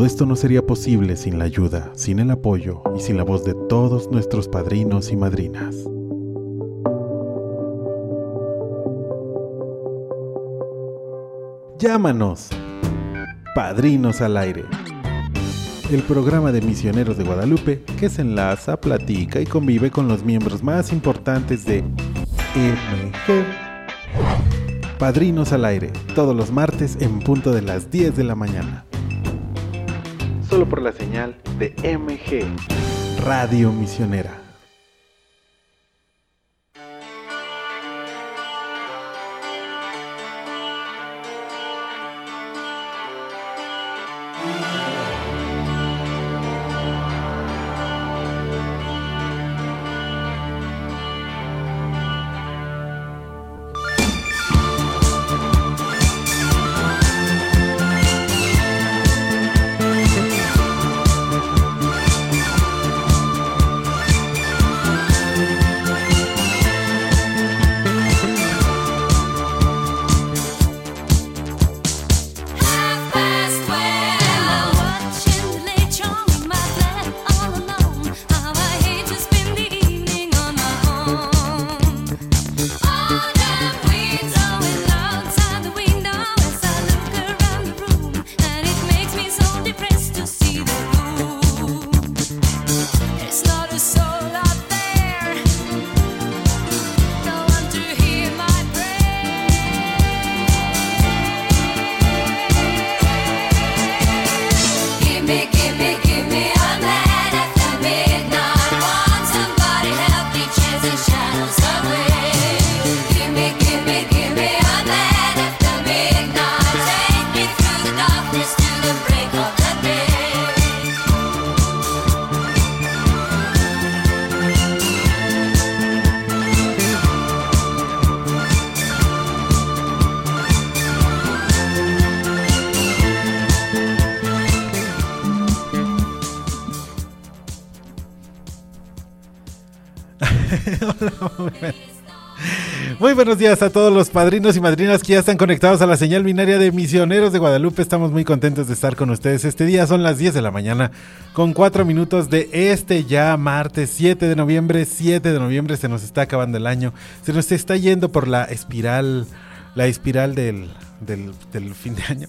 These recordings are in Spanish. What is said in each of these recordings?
Todo esto no sería posible sin la ayuda, sin el apoyo y sin la voz de todos nuestros padrinos y madrinas. Llámanos, Padrinos al Aire. El programa de misioneros de Guadalupe que se enlaza, platica y convive con los miembros más importantes de MG Padrinos al Aire, todos los martes en punto de las 10 de la mañana. Solo por la señal de MG, Radio Misionera. Días a todos los padrinos y madrinas que ya están conectados a la señal binaria de Misioneros de Guadalupe. Estamos muy contentos de estar con ustedes. Este día son las 10 de la mañana con 4 minutos de este ya martes 7 de noviembre. 7 de noviembre se nos está acabando el año. Se nos está yendo por la espiral, la espiral del, del, fin de año.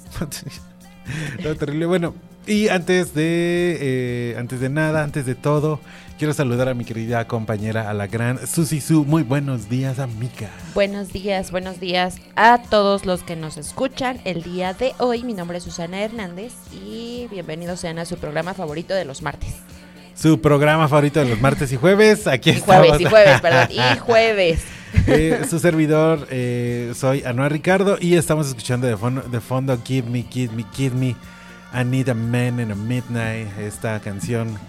terrible. Bueno, y antes de, eh, antes de nada, antes de todo, quiero saludar a mi querida compañera, a la gran Susi Su. Muy buenos días, amiga. Buenos días, buenos días a todos los que nos escuchan el día de hoy. Mi nombre es Susana Hernández y bienvenidos sean a su programa favorito de los martes. Su programa favorito de los martes y jueves. Aquí y Jueves, y jueves, perdón. Y jueves. Eh, su servidor, eh, soy Anuar Ricardo y estamos escuchando de fondo, de fondo Give Me, Give Me, Give Me I Need a Man in a Midnight, esta canción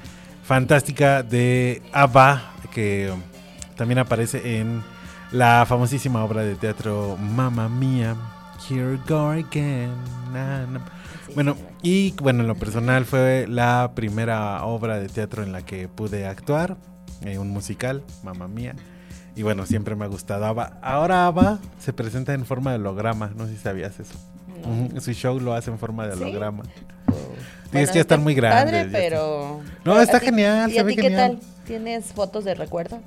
fantástica de ABBA que también aparece en la famosísima obra de teatro Mamma Mia, Here Go Again. Bueno, y bueno, en lo personal fue la primera obra de teatro en la que pude actuar, eh, un musical, Mamma Mia. Y bueno, siempre me ha gustado ABBA. Ahora ABBA se presenta en forma de holograma, no sé si sabías eso. Su show lo hace en forma de holograma. Tienes que estar muy grande. Padre, pero. No, está genial. ¿Y a ti qué tal? ¿Tienes fotos de recuerdo?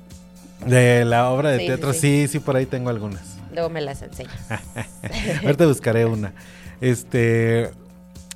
De la obra de teatro, sí, sí, por ahí tengo algunas. Luego me las enseñas. Ahorita buscaré una. Este.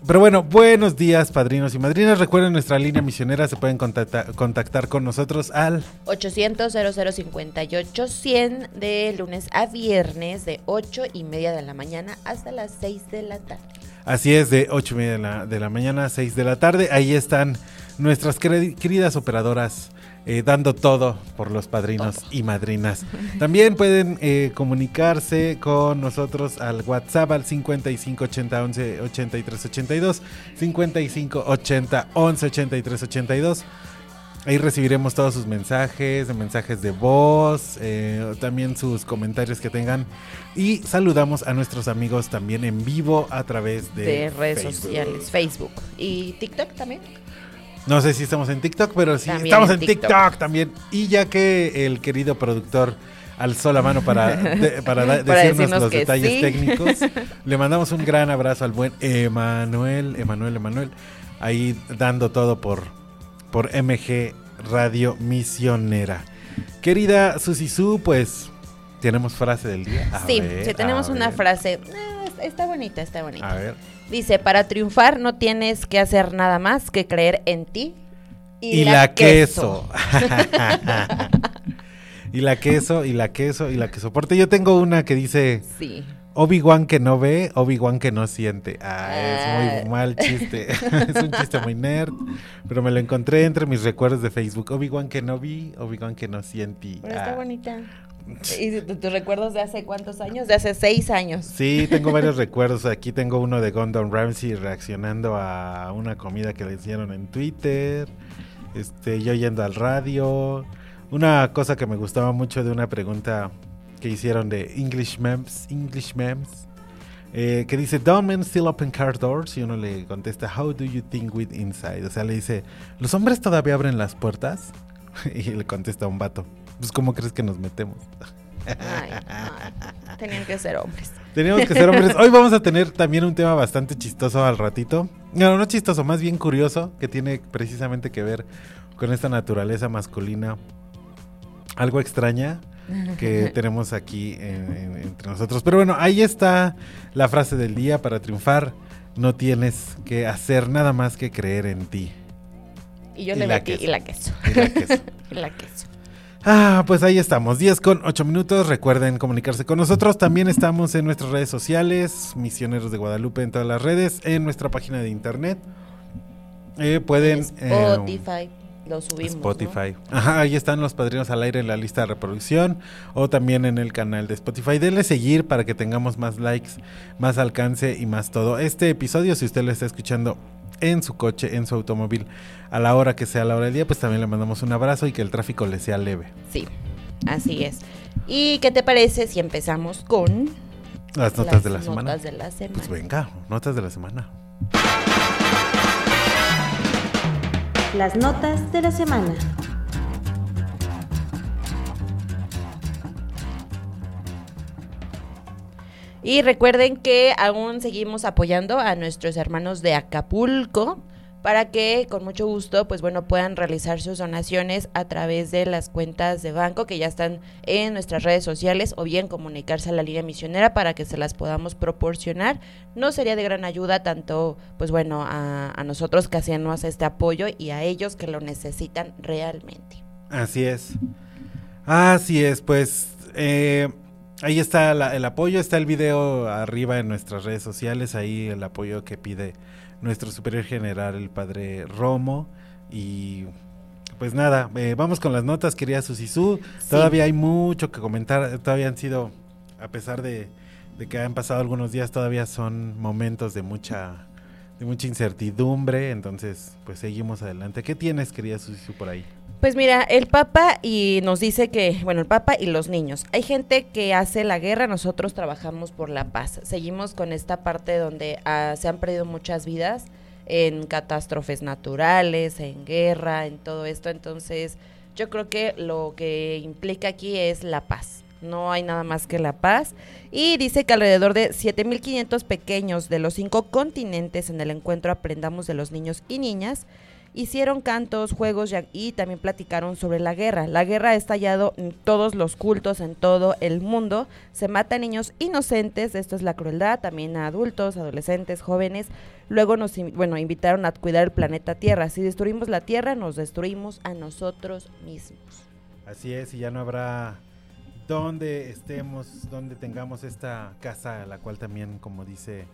Pero bueno, buenos días, padrinos y madrinas. Recuerden nuestra línea misionera, se pueden contactar, contactar con nosotros al 800 0058 100 de lunes a viernes de 8 y media de la mañana hasta las 6 de la tarde. Así es, de 8 y media de la, de la mañana a 6 de la tarde. Ahí están nuestras queridas operadoras eh, dando todo por los padrinos y madrinas. También pueden eh, comunicarse con nosotros al WhatsApp al 5580 11 83 82, 5580 11 83 82. Ahí recibiremos todos sus mensajes, mensajes de voz, eh, también sus comentarios que tengan. Y saludamos a nuestros amigos también en vivo a través de, redes sociales, Facebook y TikTok también. No sé si estamos en TikTok, pero sí estamos en, TikTok. también. Y ya que el querido productor alzó la mano para, para, decirnos, los detalles técnicos, le mandamos un gran abrazo al buen Emanuel, Emanuel, Emanuel, ahí dando todo por por MG Radio Misionera. Querida Susi Su, pues tenemos frase del día. sí, sí, tenemos una frase. Ah, está bonita, está bonita. A ver. Dice, para triunfar no tienes que hacer nada más que creer en ti. Y, la, queso. y la queso, y la queso, y la que soporte. Yo tengo una que dice... Sí. Obi-Wan que no ve, Obi-Wan que no siente. Ah, es muy ah. mal chiste. es un chiste muy nerd. Pero me lo encontré entre mis recuerdos de Facebook. Obi-Wan que no vi, Obi-Wan que no siente. Pero está ah. bonita. ¿Y tus recuerdos de hace cuántos años? De hace seis años. Sí, tengo varios recuerdos. Aquí tengo uno de Gordon Ramsay reaccionando a una comida que le hicieron en Twitter. Este, yo yendo al radio. Una cosa que me gustaba mucho de una pregunta que hicieron de English Memes, English Memes, eh, que dice, Do men still open car doors? Y uno le contesta, How do you think with inside? O sea, le dice, ¿los hombres todavía abren las puertas? y le contesta un vato, pues ¿cómo crees que nos metemos? Tenían que ser hombres. Teníamos que ser hombres. Hoy vamos a tener también un tema bastante chistoso al ratito. No, no chistoso, más bien curioso, que tiene precisamente que ver con esta naturaleza masculina algo extraña que tenemos aquí entre nosotros. Pero bueno, ahí está la frase del día para triunfar. No tienes que hacer nada más que creer en ti. Y yo le metí y la queso. Y la queso. Ah, pues ahí estamos, 10 con 8 minutos. Recuerden comunicarse con nosotros. También estamos en nuestras redes sociales, Misioneros de Guadalupe en todas las redes, en nuestra página de internet. Eh, pueden. Spotify. Lo subimos. Spotify. Ajá, ahí están los padrinos al aire en la lista de reproducción o también en el canal de Spotify. Denle seguir para que tengamos más likes, más alcance y más todo. Este episodio, si usted lo está escuchando en su coche, en su automóvil, a la hora que sea la hora del día, pues también le mandamos un abrazo y que el tráfico le sea leve. Sí, así es. ¿Y qué te parece si empezamos con las notas, de, la notas de la semana? Pues venga, notas de la semana. Las notas de la semana. Y recuerden que aún seguimos apoyando a nuestros hermanos de Acapulco para que con mucho gusto, pues bueno, puedan realizar sus donaciones a través de las cuentas de banco que ya están en nuestras redes sociales o bien comunicarse a la línea misionera para que se las podamos proporcionar. No sería de gran ayuda tanto, pues bueno, a, nosotros que hacemos este apoyo y a ellos que lo necesitan realmente. Así es. Así es, pues eh, ahí está el apoyo, está el video arriba en nuestras redes sociales, ahí el apoyo que pide nuestro superior general, el padre Romo. Y pues nada, eh, vamos con las notas, querida Susisú. Todavía hay mucho que comentar, todavía han sido, a pesar de, de, que han pasado algunos días, todavía son momentos de mucha de mucha incertidumbre, entonces pues seguimos adelante. ¿Qué tienes, querida Susisú, por ahí? Pues mira, el Papa y nos dice que, bueno, el Papa y los niños. Hay gente que hace la guerra, nosotros trabajamos por la paz. Seguimos con esta parte donde ah, se han perdido muchas vidas en catástrofes naturales, en guerra, en todo esto. Entonces, yo creo que lo que implica aquí es la paz. No hay nada más que la paz. Y dice que alrededor de 7.500 pequeños de los cinco continentes en el encuentro Aprendamos de los Niños y Niñas hicieron cantos, juegos y también platicaron sobre la guerra. La guerra ha estallado en todos los cultos en todo el mundo. Se mata a niños inocentes, esto es la crueldad, también a adultos, adolescentes, jóvenes. Luego nos bueno, invitaron a cuidar el planeta Tierra. Si destruimos la Tierra, nos destruimos a nosotros mismos. Así es, y ya no habrá donde estemos, donde tengamos esta casa, la cual también, como dice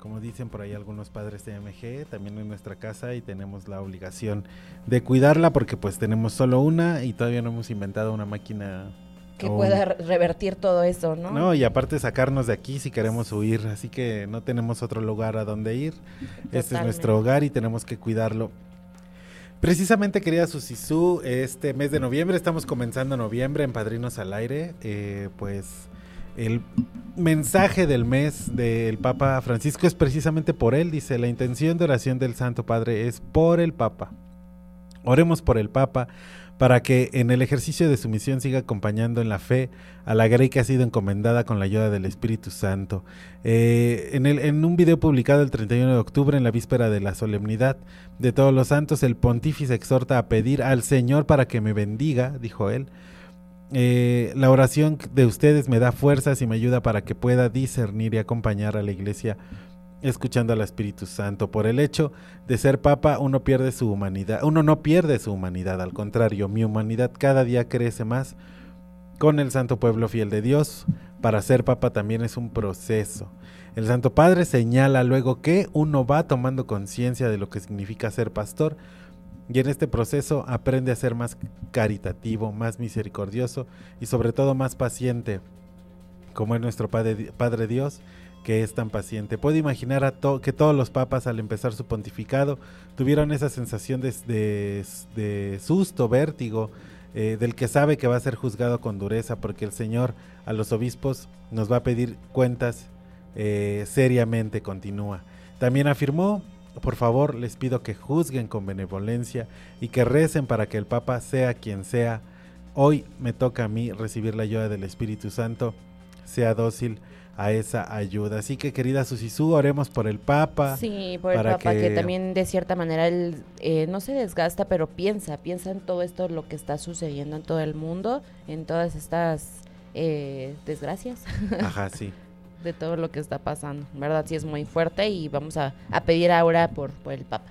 como dicen por ahí algunos padres de MG, también en nuestra casa y tenemos la obligación de cuidarla porque pues tenemos solo una y todavía no hemos inventado una máquina que pueda revertir todo eso, ¿no? No, y aparte sacarnos de aquí si queremos huir, así que no tenemos otro lugar a donde ir. Este es nuestro hogar y tenemos que cuidarlo. Precisamente, querida Susisú, este mes de noviembre, estamos comenzando noviembre en Padrinos al Aire, eh, pues el mensaje del mes del Papa Francisco es precisamente por él, dice, la intención de oración del Santo Padre es por el Papa. Oremos por el Papa para que en el ejercicio de su misión siga acompañando en la fe a la grey que ha sido encomendada con la ayuda del Espíritu Santo. Eh, en, en un video publicado el 31 de octubre, en la víspera de la solemnidad de todos los santos, el pontífice exhorta a pedir al Señor para que me bendiga, dijo él. Eh, la oración de ustedes me da fuerzas y me ayuda para que pueda discernir y acompañar a la iglesia escuchando al Espíritu Santo. Por el hecho de ser papa, uno pierde su humanidad. Uno no pierde su humanidad, al contrario, mi humanidad cada día crece más con el Santo Pueblo fiel de Dios. Para ser papa también es un proceso. El Santo Padre señala luego que uno va tomando conciencia de lo que significa ser pastor y en este proceso aprende a ser más caritativo, más misericordioso y sobre todo más paciente, como es nuestro Padre, Padre Dios que es tan paciente. Puedo imaginar a que todos los papas al empezar su pontificado tuvieron esa sensación de, susto, vértigo, eh, del que sabe que va a ser juzgado con dureza, porque el Señor a los obispos nos va a pedir cuentas eh, seriamente, continúa. También afirmó, por favor, les pido que juzguen con benevolencia y que recen para que el Papa sea quien sea. Hoy me toca a mí recibir la ayuda del Espíritu Santo, sea dócil a esa ayuda. Así que querida Susisú, oremos por el Papa. Sí, por el Papa, que... también de cierta manera él eh, no se desgasta, pero piensa, piensa en todo esto, lo que está sucediendo en todo el mundo, en todas estas eh, desgracias. Ajá, sí. de todo lo que está pasando. ¿Verdad? Sí es muy fuerte y vamos a, pedir ahora por, por el Papa.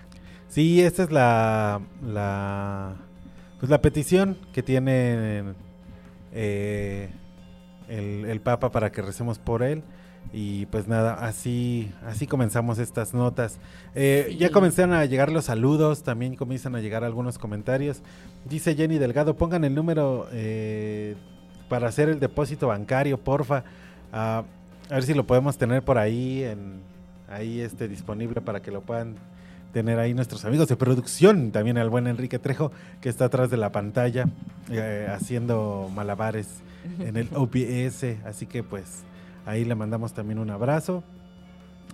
Sí, esta es la, la, pues la petición que tiene eh, el, Papa para que recemos por él. Y pues nada, así, así comenzamos estas notas. Eh, ya comenzaron a llegar los saludos, también comienzan a llegar algunos comentarios. Dice Jenny Delgado, pongan el número eh, para hacer el depósito bancario, porfa. Ah, a ver si lo podemos tener por ahí, en, ahí este, disponible para que lo puedan tener ahí nuestros amigos de producción. También al buen Enrique Trejo, que está atrás de la pantalla, eh, haciendo malabares en el OPS. Así que pues ahí le mandamos también un abrazo.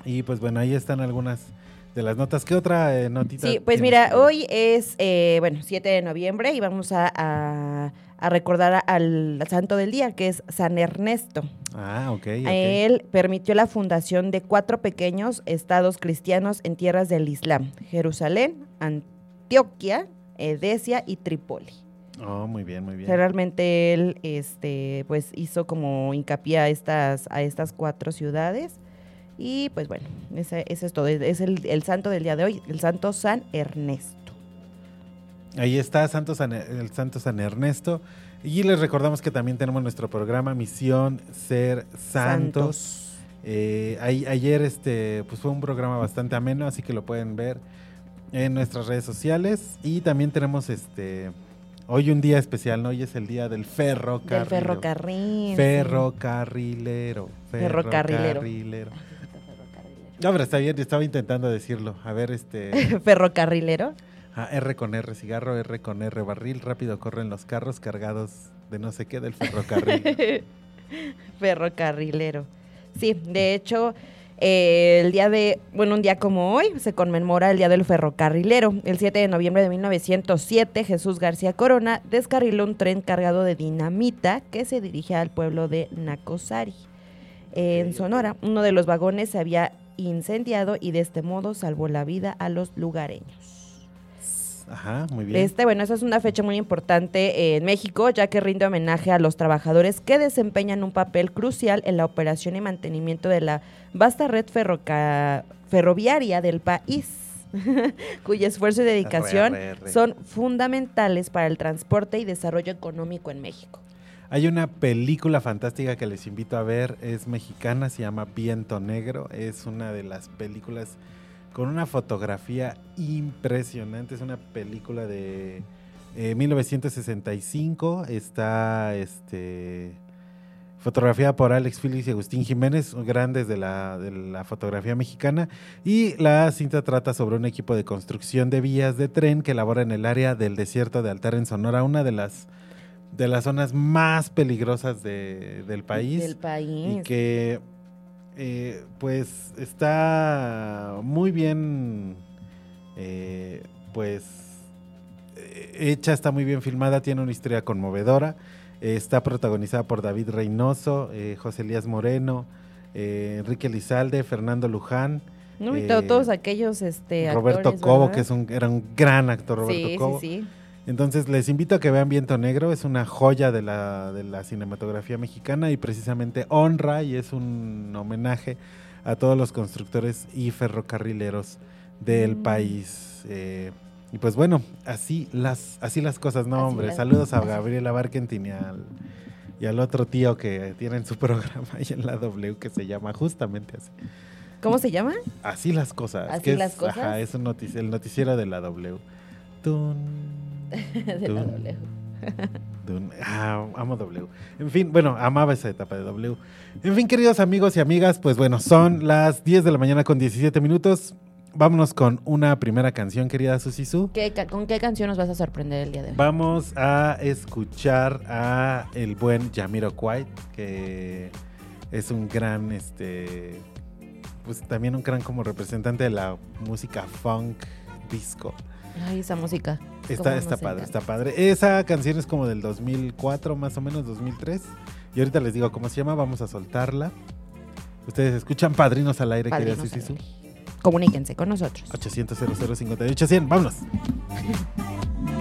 Y pues bueno, ahí están algunas de las notas. ¿Qué otra eh, notita? Sí, pues mira, hoy es, eh, bueno, 7 de noviembre y vamos a, recordar al, santo del día, que es San Ernesto. Ah, ok. Él permitió la fundación de cuatro pequeños estados cristianos en tierras del Islam, Jerusalén, Antioquia, Edesia y Trípoli. Oh, muy bien, muy bien. realmente él este, pues hizo como hincapié a estas, a estas cuatro ciudades. Y pues bueno, ese, es todo. Es el, santo del día de hoy, el santo San Ernesto. Ahí está Santo el santo San Ernesto. Y les recordamos que también tenemos nuestro programa Misión Ser Santos. Eh, ayer este, pues fue un programa bastante ameno, así que lo pueden ver en nuestras redes sociales. Y también tenemos este Hoy un día especial, ¿no? Hoy es el día del ferrocarril. Del ferrocarril. Ferrocarrilero. Ferrocarrilero. No, pero está bien, estaba intentando decirlo. A ver, este... ¿Ferrocarrilero? Ah, R con R, cigarro, R con R, barril, rápido corren los carros cargados de no sé qué del ferrocarril. Ferrocarrilero. Sí, de hecho, eh, el día de, bueno, un día como hoy se conmemora el Día del Ferrocarrilero. El 7 de noviembre de 1907, Jesús García Corona descarriló un tren cargado de dinamita que se dirigía al pueblo de Nacosari. En Sonora, uno de los vagones se había incendiado y de este modo salvó la vida a los lugareños. Ajá, muy bien. Este, bueno, esa es una fecha muy importante en México, ya que rinde homenaje a los trabajadores que desempeñan un papel crucial en la operación y mantenimiento de la vasta red ferroviaria del país. cuyo esfuerzo y dedicación son fundamentales para el transporte y desarrollo económico en México. Hay una película fantástica que les invito a ver, es mexicana, se llama Viento Negro, es una de las películas con una fotografía impresionante, es una película de eh, 1965, está este Fotografía por Alex Félix y Agustín Jiménez, grandes de la, de la fotografía mexicana. Y la cinta trata sobre un equipo de construcción de vías de tren que labora en el área del desierto de Altar en Sonora, una de las, de las zonas más peligrosas de- del país. Del país. Y que eh, pues está muy bien eh, pues eh, hecha, está muy bien filmada, tiene una historia conmovedora. eh, está protagonizada por David Reynoso, eh, José Elías Moreno, Enrique Lizalde, Fernando Luján, ¿no? Y to- todos aquellos este, Roberto actores, Cobo, ¿verdad? que es un, era un gran actor, Roberto sí, Cobo. sí, sí. Entonces les invito a que vean Viento Negro, es una joya de la, de la cinematografía mexicana y precisamente honra y es un homenaje a todos los constructores y ferrocarrileros del Mm. país. Eh, y pues bueno, así las, así las cosas, no Así hombre. las Saludos a. Gabriela Barkentin y al, y al otro tío que tienen su programa ahí en la W que se llama justamente así. ¿Cómo se llama? Así las cosas. ¿Así que es- las cosas? Ajá, es un notici- el noticiero de la W. Tun, De la W. Ah, amo W. En fin, bueno, amaba esa etapa de W. En fin, queridos amigos y amigas, pues bueno, son las 10 de la mañana con 17 minutos. Vámonos con una primera canción, querida Susisu. ¿Qué ¿Con qué canción nos vas a sorprender el día de hoy? Vamos a escuchar a el buen Jamiroquai, que es un gran, este, pues también un gran como representante de la música funk, disco. Ay, esa música. Está, está padre, encanta. está padre. Esa canción es como del 2004, más o menos, 2003. Y ahorita les digo cómo se llama, vamos a soltarla. Ustedes escuchan Padrinos al aire, querida. Comuníquense con nosotros. 800 58 100 vámonos.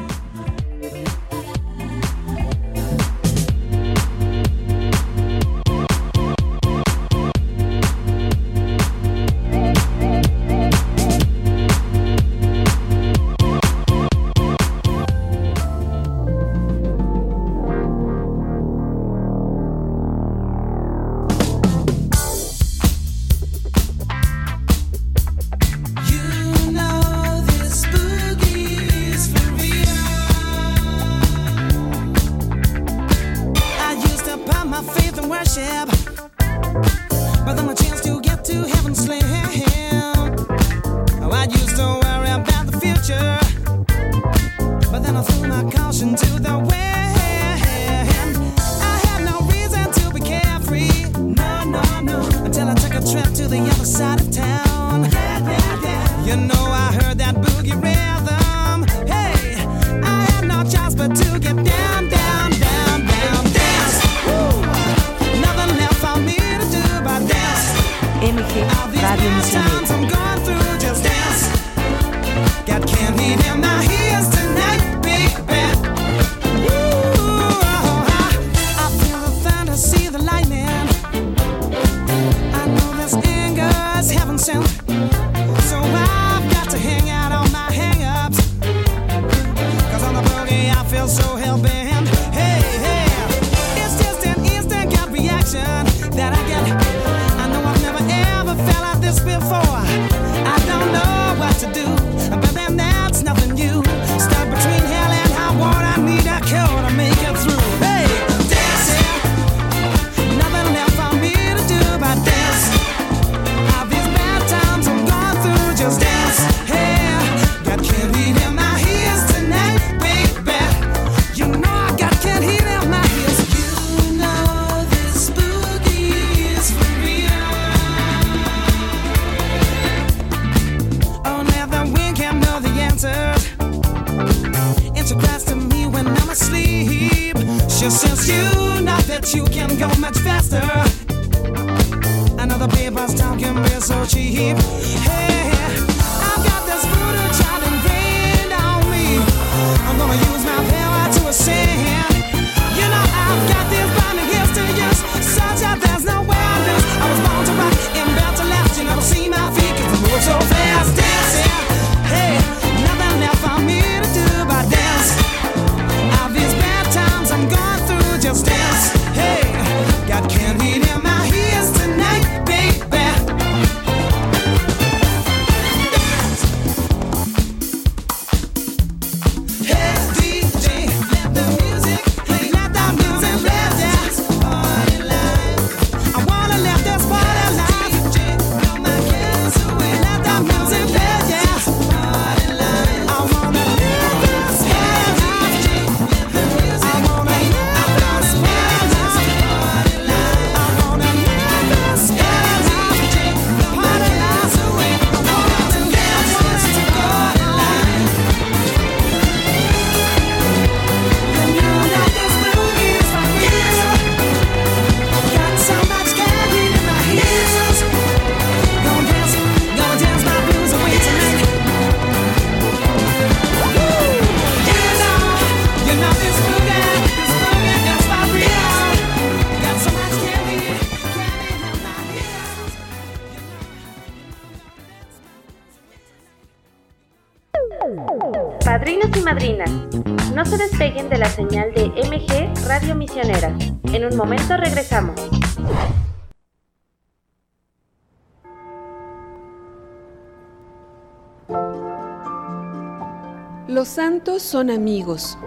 son amigos,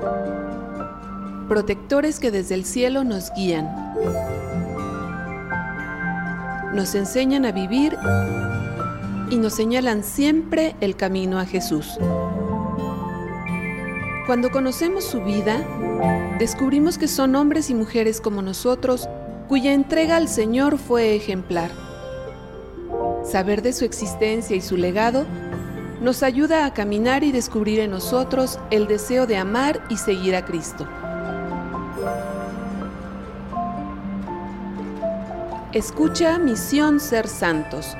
protectores que desde el cielo nos guían, nos enseñan a vivir y nos señalan siempre el camino a Jesús. Cuando conocemos su vida, descubrimos que son hombres y mujeres como nosotros cuya entrega al Señor fue ejemplar. Saber de su existencia y su legado nos ayuda a caminar y descubrir en nosotros el deseo de amar y seguir a Cristo. Escucha Misión Ser Santos,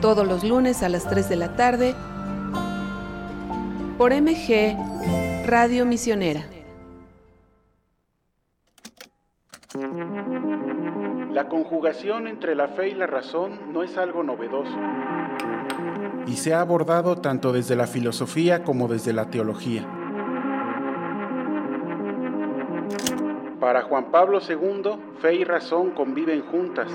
todos los lunes a las 3 de la tarde, por MG Radio Misionera. La conjugación entre la fe y la razón no es algo novedoso y se ha abordado tanto desde la filosofía como desde la teología. Para Juan Pablo II, fe y razón conviven juntas,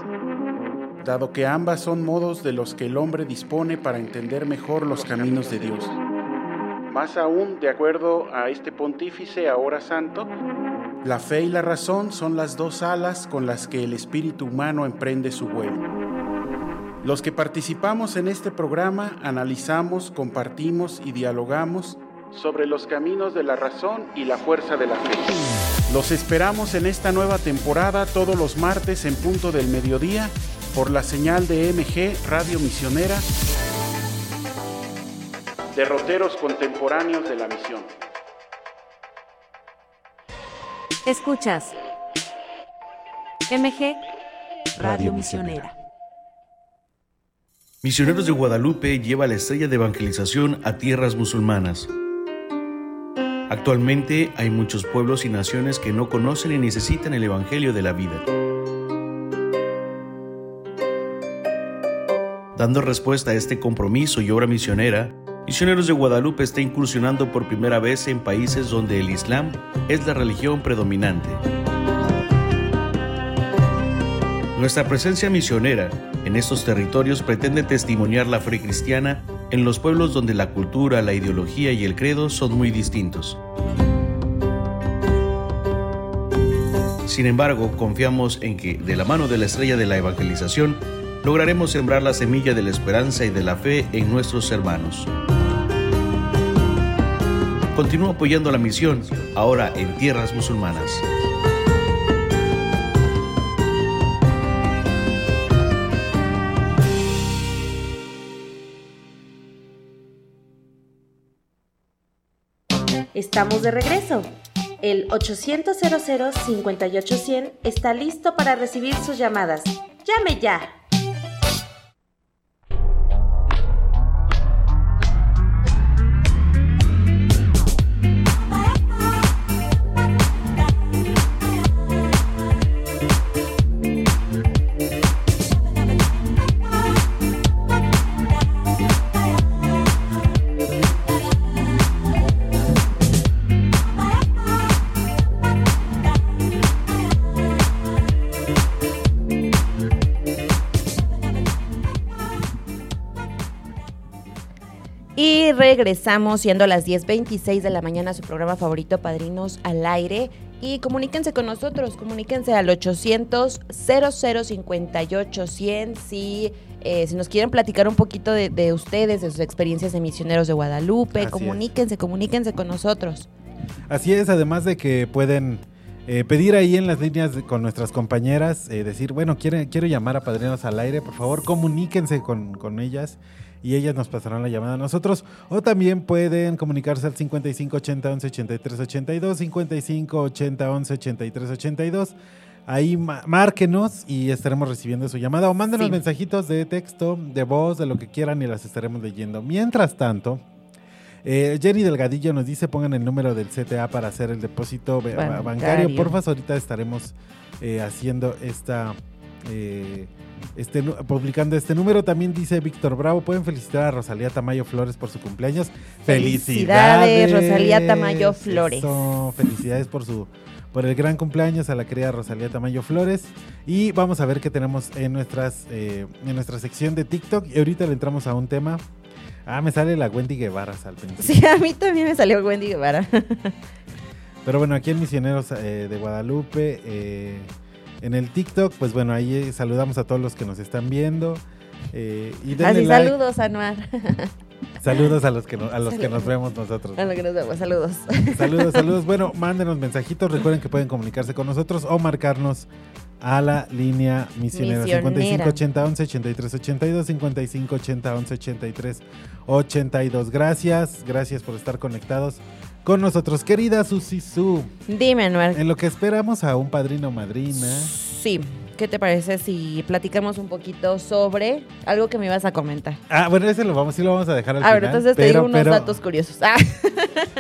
dado que ambas son modos de los que el hombre dispone para entender mejor los caminos de Dios. Más aún, de acuerdo a este pontífice ahora santo, la fe y la razón son las dos alas con las que el espíritu humano emprende su vuelo. Los que participamos en este programa analizamos, compartimos y dialogamos sobre los caminos de la razón y la fuerza de la fe. Los esperamos en esta nueva temporada todos los martes en punto del mediodía por la señal de MG Radio Misionera, derroteros contemporáneos de la misión. Escuchas MG Radio Misionera. Misioneros de Guadalupe lleva la estrella de evangelización a tierras musulmanas. Actualmente hay muchos pueblos y naciones que no conocen y necesitan el Evangelio de la vida. Dando respuesta a este compromiso y obra misionera, Misioneros de Guadalupe está incursionando por primera vez en países donde el Islam es la religión predominante. Nuestra presencia misionera en estos territorios pretende testimoniar la fe cristiana en los pueblos donde la cultura, la ideología y el credo son muy distintos. Sin embargo, confiamos en que, de la mano de la estrella de la evangelización, lograremos sembrar la semilla de la esperanza y de la fe en nuestros hermanos. Continúa apoyando la misión, ahora en tierras musulmanas. Estamos de regreso. El 800 58100 está listo para recibir sus llamadas. ¡Llame ya! Regresamos siendo las 10.26 de la mañana a su programa favorito Padrinos al Aire. Y comuníquense con nosotros, comuníquense al 800 0058 100 si, eh, si nos quieren platicar un poquito de, de ustedes, de sus experiencias de misioneros de Guadalupe. Así es. comuníquense, comuníquense con nosotros. Así es, además de que pueden eh, pedir ahí en las líneas de- con nuestras compañeras, eh, decir, bueno, quiere- quiero llamar a Padrinos al Aire, por favor comuníquense con, con ellas y ellas nos pasarán la llamada a nosotros. O también pueden comunicarse al 55 80 11 83 82, 55 80 11 83 82. Ahí márquenos y estaremos recibiendo su llamada o mándenos Sí. mensajitos de texto, de voz, de lo que quieran y las estaremos leyendo. Mientras tanto, eh, Jenny Delgadillo nos dice pongan el número del CTA para hacer el depósito ba- Bancario. bancario. Porfa, ahorita estaremos eh, haciendo esta, eh, este, publicando este número. También dice Víctor Bravo, pueden felicitar a Rosalía Tamayo Flores por su cumpleaños. Felicidades, Rosalía Tamayo Flores. Eso, felicidades por su por el gran cumpleaños a la querida Rosalía Tamayo Flores. Y vamos a ver qué tenemos en nuestras eh, en nuestra sección de TikTok. Y ahorita le entramos a un tema. Ah, me sale la Wendy Guevara al principio. Sí, a mí también me salió Wendy Guevara. Pero bueno, aquí en Misioneros eh, de Guadalupe, eh, en el TikTok, pues bueno, ahí eh, saludamos a todos los que nos están viendo. eh, y denle Así, like. saludos, Anuar. Saludos a los que, no- a los que nos vemos nosotros. A lo que nos vemos, saludos. Saludos, saludos. Bueno, mándenos mensajitos. Recuerden que pueden comunicarse con nosotros o marcarnos a la línea misionera Misionera. 5580 11 83 82 5580 11 83 82. Gracias, gracias por estar conectados con nosotros. Querida Susi Su, Dime, Anuar. en lo que esperamos a un padrino o madrina. Sí, ¿qué te parece si platicamos un poquito sobre algo que me ibas a comentar? Ah, bueno, ese lo vamos, sí lo vamos a dejar al A ver, final. entonces te digo unos pero- datos curiosos. Ah,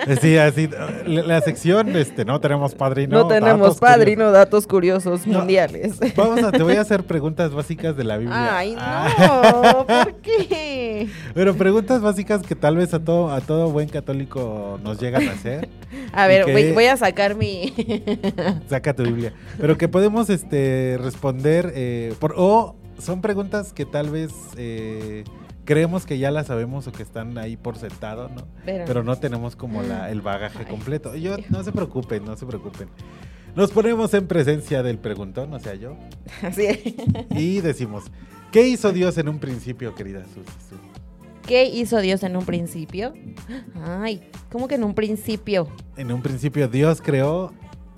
eh, Sí, así, la, la sección, este, no tenemos padrino. no, tenemos datos padrino, datos curiosos mundiales. Vamos a, te voy a hacer preguntas básicas de la Biblia. Ay, Ah. no, ¿por qué? Pero preguntas básicas que tal vez a todo, a todo buen católico nos llegan a hacer. A ver, ¿Y voy, voy a sacar mi... Saca tu Biblia. Pero que podemos este, responder. Eh, por, o son preguntas que tal vez eh, creemos que ya las sabemos o que están ahí por sentado, ¿no? Pero- Pero no tenemos como la, el bagaje Ay. completo. Yo, no se preocupen, no se preocupen. Nos ponemos en presencia del preguntón, o sea, yo. Así. Y decimos, ¿qué hizo Dios en un principio, querida Susi? Su? ¿Qué hizo Dios en un principio? Ay, ¿cómo que en un principio? En un principio Dios creó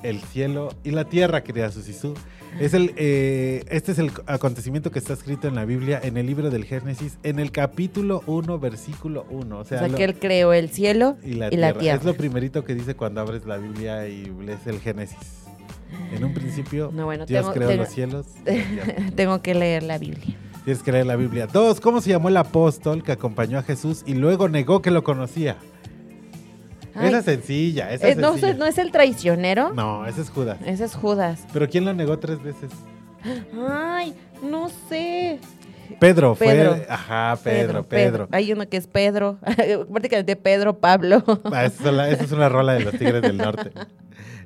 el cielo y la tierra, querida Susi Su. Es el, eh, este es el acontecimiento que está escrito en la Biblia, en el libro del Génesis, en el capítulo 1, versículo 1. O O sea, lo- que él creó el cielo y la, y la tierra. Es lo primerito que dice cuando abres la Biblia y lees el Génesis. En un principio, No, bueno, Dios tengo- creó tengo- los cielos. Tengo que leer la Biblia. Tienes que leer la Biblia. Dos, ¿cómo se llamó el apóstol que acompañó a Jesús y luego negó que lo conocía? Ay, esa es sencilla, esa es no, sencilla. ¿No es el traicionero? No, ese es Judas. Ese es Judas. Pero ¿quién lo negó tres veces? Ay, no sé. Pedro, fue. Pedro. Ajá, Pedro, Pedro. Hay uno que es Pedro. Prácticamente Pedro Pablo. Ah, esa, es una rola de los Tigres del Norte.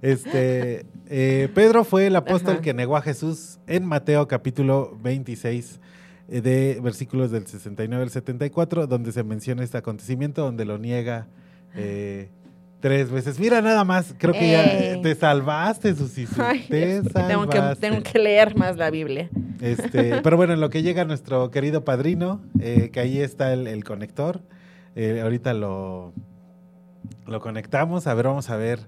Este, eh, Pedro fue el apóstol Ajá. que negó a Jesús en Mateo capítulo 26 eh, de versículos del 69 al 74, donde se menciona este acontecimiento, donde lo niega eh, tres veces. Mira nada más, creo que ya te salvaste, Susi. Su, Ay, te tengo, que, tengo que leer más la Biblia. Este, pero bueno, en lo que llega nuestro querido padrino, eh, que ahí está el, el conector. eh, ahorita lo, lo conectamos. A ver, vamos a ver.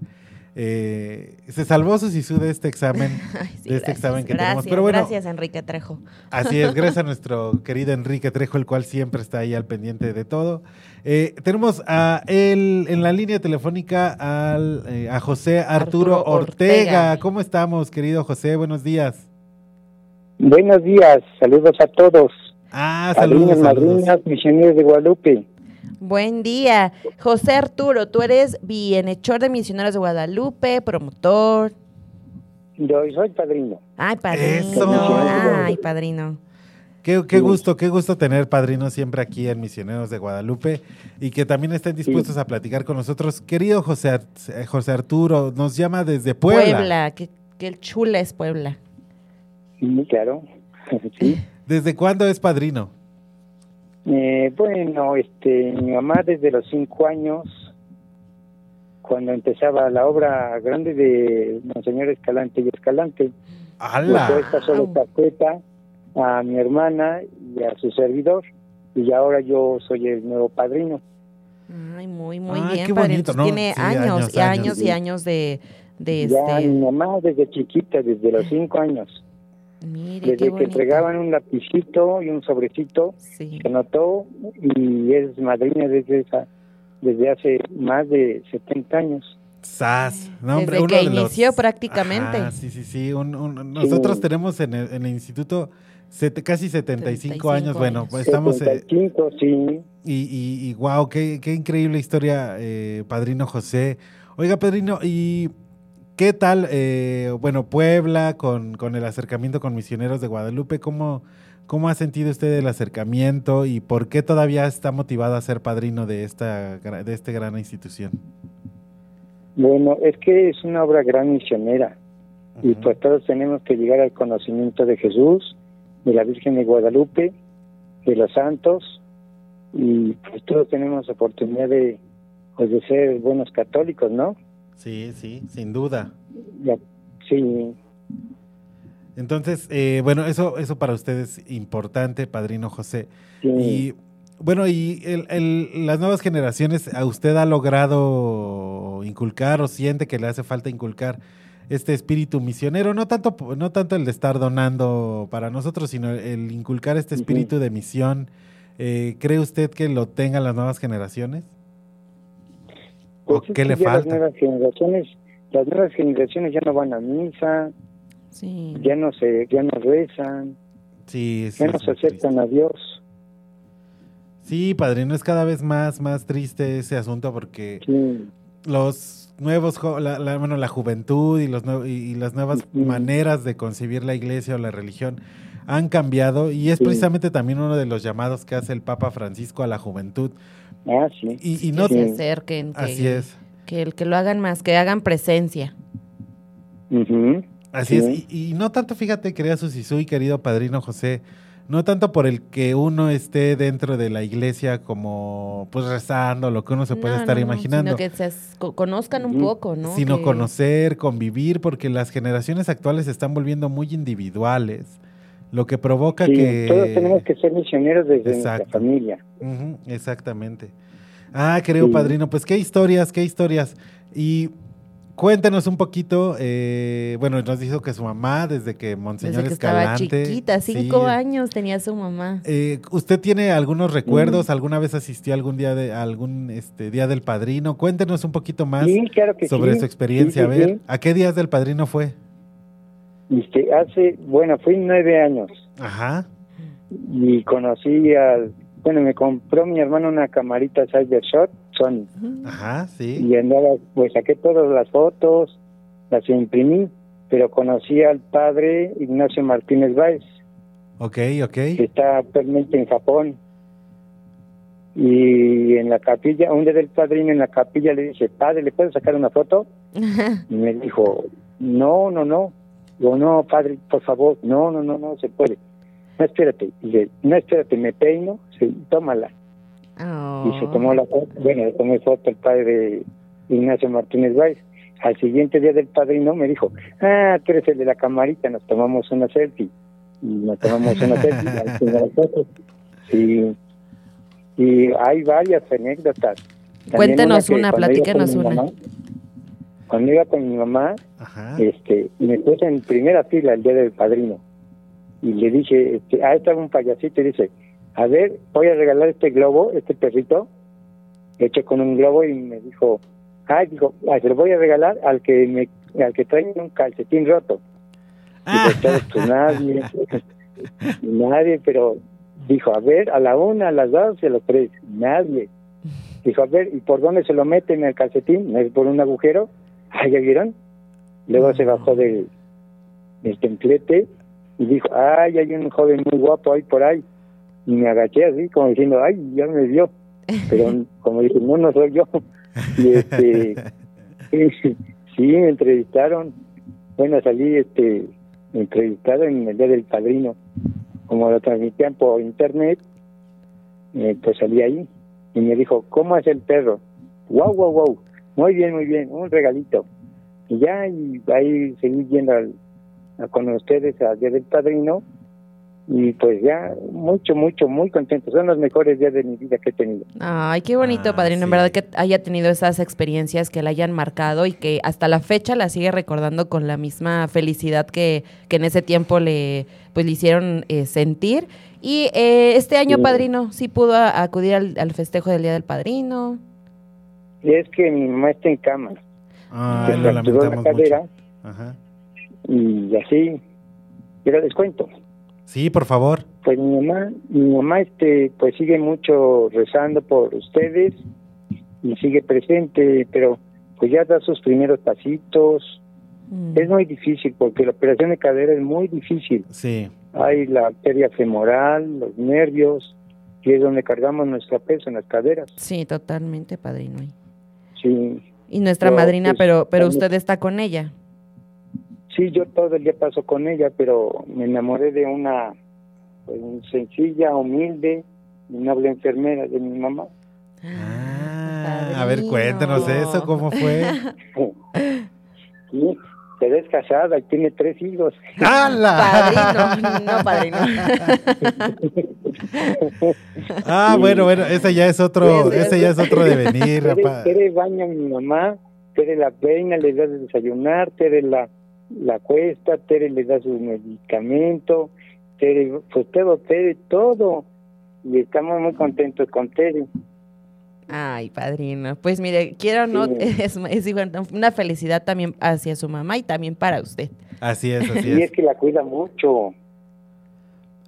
Eh, se salvó su Sisu de este examen. Ay, sí, De este gracias, examen que gracias, tenemos. Pero bueno. Gracias, Enrique Trejo. Así es, gracias a nuestro querido Enrique Trejo, el cual siempre está ahí al pendiente de todo. Eh, tenemos a él en la línea telefónica al, eh, a José Arturo, Arturo Ortega. Ortega. ¿Cómo estamos, querido José? Buenos días. Buenos días, saludos a todos. Ah, saludos, saludos. madrinas, misioneros de Guadalupe. Buen día. José Arturo, tú eres bienhechor de Misioneros de Guadalupe, promotor. Yo soy padrino. Ay, padrino. Eso. Ay, padrino. Qué, qué gusto, qué gusto tener padrinos siempre aquí en Misioneros de Guadalupe y que también estén dispuestos a platicar con nosotros. Querido José, eh, José Arturo, nos llama desde Puebla. Puebla, que, que el chula es Puebla. Sí, claro. sí. ¿Desde cuándo es padrino? Eh, bueno, este, mi mamá desde los cinco años, cuando empezaba la obra grande de Monseñor Escalante y Escalante, fue esta sola tarjeta a mi hermana y a su servidor, y ahora yo soy el nuevo padrino. Ay, muy, muy Ay, bien, qué padre. bonito, Entonces ¿no? tiene Sí, años, años, y años, años. y años de, de Ya mi este. mamá desde chiquita, desde los cinco años, Mire, qué desde que bonito. entregaban un lapicito y un sobrecito, Sí. se notó y es madrina desde esa desde hace más de 70 años. ¡Sas! No, Desde uno que de los- inició prácticamente. Ajá, sí, sí, sí. un- un- nosotros Sí. tenemos en el, en el instituto sete- casi 75, 75 años. Bueno, años. pues estamos... eh, 75, sí. y, y, y wow, qué, qué increíble historia, eh, Padrino José. Oiga, Padrino, ¿y ¿qué tal, eh, bueno, Puebla con, con el acercamiento con misioneros de Guadalupe? ¿Cómo, ¿Cómo ha sentido usted el acercamiento y por qué todavía está motivado a ser padrino de esta, de esta gran institución? Bueno, es que es una obra gran misionera y pues todos tenemos que llegar al conocimiento de Jesús, de la Virgen de Guadalupe, de los santos y pues todos tenemos oportunidad de, pues, de ser buenos católicos, ¿no? Sí, sí, sin duda. Sí, Entonces, eh, bueno, eso, eso para usted es importante, Padrino José. sí. Y bueno, y el- el- las nuevas generaciones, ¿a usted ha logrado inculcar o siente que le hace falta inculcar este espíritu misionero? No tanto, no tanto el de estar donando para nosotros, sino el inculcar este espíritu de misión. Eh, ¿Cree usted que lo tengan las nuevas generaciones? ¿O qué que le falta? Las nuevas generaciones, las nuevas generaciones ya no van a misa, Sí. ya no se, ya no rezan, Sí, sí. ya no se muy triste. acercan a Dios. Sí, padrino, es cada vez más, más triste ese asunto porque Sí, los nuevos, la, la- bueno, la juventud y, los y, y las nuevas maneras de concebir la iglesia o la religión han cambiado y es Sí. precisamente también uno de los llamados que hace el Papa Francisco a la juventud. Ah, sí. Y, y no, que Sí. se acerquen, que, así es, que, el- que lo hagan más, que hagan presencia. Ujú. así Sí. es. Y, y no tanto, fíjate, querida Susisui, querido padrino José, no tanto por el que uno esté dentro de la iglesia como pues rezando, lo que uno se puede No, estar no, imaginando. Sino que se conozcan un poco, ¿no? sino Que- conocer, convivir, porque las generaciones actuales se están volviendo muy individuales, lo que provoca Sí, que... todos tenemos que ser misioneros desde Exacto. nuestra familia. Exactamente. Ah, querido Sí. padrino, pues qué historias, qué historias. Y cuéntenos un poquito, eh, bueno, nos dijo que su mamá, desde que Monseñor Desde que estaba Escalante... chiquita, cinco sí, años tenía su mamá. eh, ¿Usted tiene algunos recuerdos? ¿Alguna vez asistió algún día de a algún este día del padrino? Cuéntenos un poquito más Sí, claro que sobre sí. su experiencia. Sí, a ver, sí. ¿a qué días del padrino fue? Este, hace, bueno, fui nueve años Ajá. y conocí al, bueno, me compró mi hermano una camarita Cybershot, Sony, Ajá, sí. y andaba, pues saqué todas las fotos, las imprimí, pero conocí al padre Ignacio Martínez Báez, Ok, ok. que está actualmente en Japón. Y en la capilla, un día del padrino en la capilla le dice, padre, ¿le puedo sacar una foto? Y me dijo, no, no, no. Digo, no, padre, por favor, no, no, no, no se puede. No, espérate. No, espérate, me peino, sí, tómala. Y se Oh. tomó la foto, bueno, le tomé foto al padre Ignacio Martínez Valls. Al siguiente día del padrino me dijo, ah, tú eres el de la camarita, nos tomamos una selfie. Y nos tomamos una selfie. Sí. Y hay varias anécdotas. También Cuéntenos una, una. mamá- Cuando iba con mi mamá, Ajá. este, me puse en primera fila el día del padrino y le dije, este, ah, estaba un payasito y dice, a ver, voy a regalar este globo, este perrito, hecho con un globo y me dijo, ah, dijo, ah, se lo voy a regalar al que me, al que traiga un calcetín roto. Ah. Y pues, pues nadie, nadie, pero dijo, a ver, a la una, a las dos y a las tres, nadie. Dijo, a ver, ¿y por dónde se lo meten el calcetín? ¿No es por un agujero? ¿Ya vieron? Luego se bajó del, del templete y dijo, ay, hay un joven muy guapo ahí por ahí. Y me agaché así, como diciendo, ay, ya me vio. Pero como dije, no, no soy yo. Y este, sí, me entrevistaron. Bueno, salí este, entrevistado en el Día del Padrino. Como lo transmitían por internet, eh, pues salí ahí. Y me dijo, ¿cómo es el perro? Wow, wow, wow. Muy bien, muy bien, un regalito. Y ya, y ahí seguí yendo al, a con ustedes al Día del Padrino. Y pues ya, mucho, mucho, muy contento. Son los mejores días de mi vida que he tenido. Ay, qué bonito, Ah, padrino. En verdad que haya tenido esas experiencias que la hayan marcado y que hasta la fecha la sigue recordando con la misma felicidad que, que en ese tiempo le, pues, le hicieron eh, sentir. Y eh, este año, Sí. padrino, sí pudo acudir al, al festejo del Día del Padrino. Y es que mi mamá está en cama. Ay, se lo fracturó la lamentamos cadera mucho. Ajá. y así. Pero les cuento. Sí, por favor. Pues mi mamá, mi mamá este, pues sigue mucho rezando por ustedes y sigue presente, pero pues ya da sus primeros pasitos, Mm. Es muy difícil porque la operación de cadera es muy difícil. Sí, Hay la arteria femoral, los nervios, y es donde cargamos nuestro peso en las caderas. Sí, totalmente, padrino. Sí, Y nuestra madrina, pues, pero, pero también- usted está con ella. sí, yo todo el día paso con ella, pero me enamoré de una pues, sencilla, humilde y noble enfermera de mi mamá. Ah, a ver, cuéntanos eso, ¿cómo fue? Sí, pero es casada y tiene tres hijos. ¡Hala! Padrino, no padrino. Ah, bueno, bueno, ese ya es otro, ese ya es otro devenir, Tere, rapaz. Tere baña a mi mamá, Tere la peina, le da de desayunar, Tere la, la cuesta, Tere le da su medicamento, Tere, pues todo, Tere, todo. Y estamos muy contentos con Tere. Ay, padrino. Pues mire, quiero o no, Sí. es, es igual, una felicidad también hacia su mamá y también para usted. Así es, así Y es es. que la cuida mucho.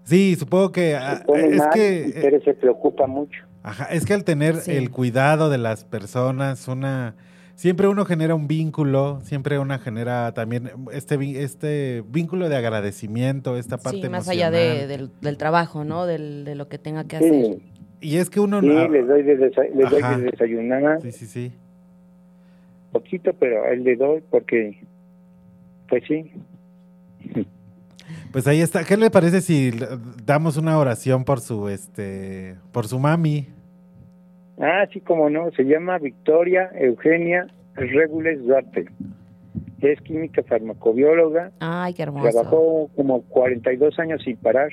Sí, supongo que ah, Se pone es mal que Tere se preocupa mucho. Ajá, es que al tener Sí. el cuidado de las personas, una siempre uno genera un vínculo, siempre uno genera también este este vínculo de agradecimiento, esta parte Sí, más allá de- emocional. del, del trabajo, ¿no? Del, de lo que tenga que hacer. Y es que uno sí, no- les doy de, desa- les doy de desayunar, Sí, sí, sí. poquito, pero a él le doy porque, pues sí. Pues ahí está. ¿Qué le parece si damos una oración por su este por su mami? Ah, sí, como no, se llama Victoria Eugenia Regules Duarte. Es química farmacobióloga, Ay, qué hermoso. trabajó como 42 años sin parar.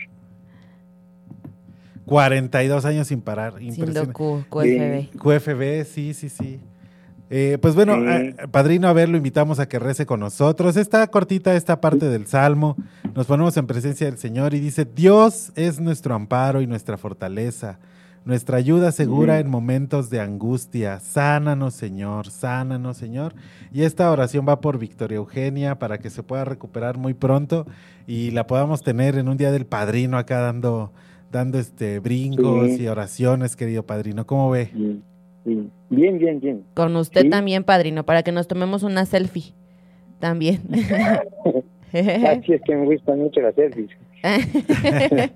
42 años sin parar. Siendo Impresionante. Q, QFB. QFB, sí, sí, sí. Eh, pues bueno, Sí. a- padrino, a ver, lo invitamos a que rece con nosotros. Está cortita esta parte del Salmo. Nos ponemos en presencia del Señor y dice, Dios es nuestro amparo y nuestra fortaleza, nuestra ayuda segura en momentos de angustia. Sánanos, Señor, sánanos, Señor. Y esta oración va por Victoria Eugenia para que se pueda recuperar muy pronto y la podamos tener en un día del padrino acá dando, dando este brincos Sí. y oraciones, querido padrino. ¿Cómo ve? Sí, sí. Bien, bien, bien. Con usted Sí. también, padrino, para que nos tomemos una selfie. También. Así es que me gustan mucho las selfies.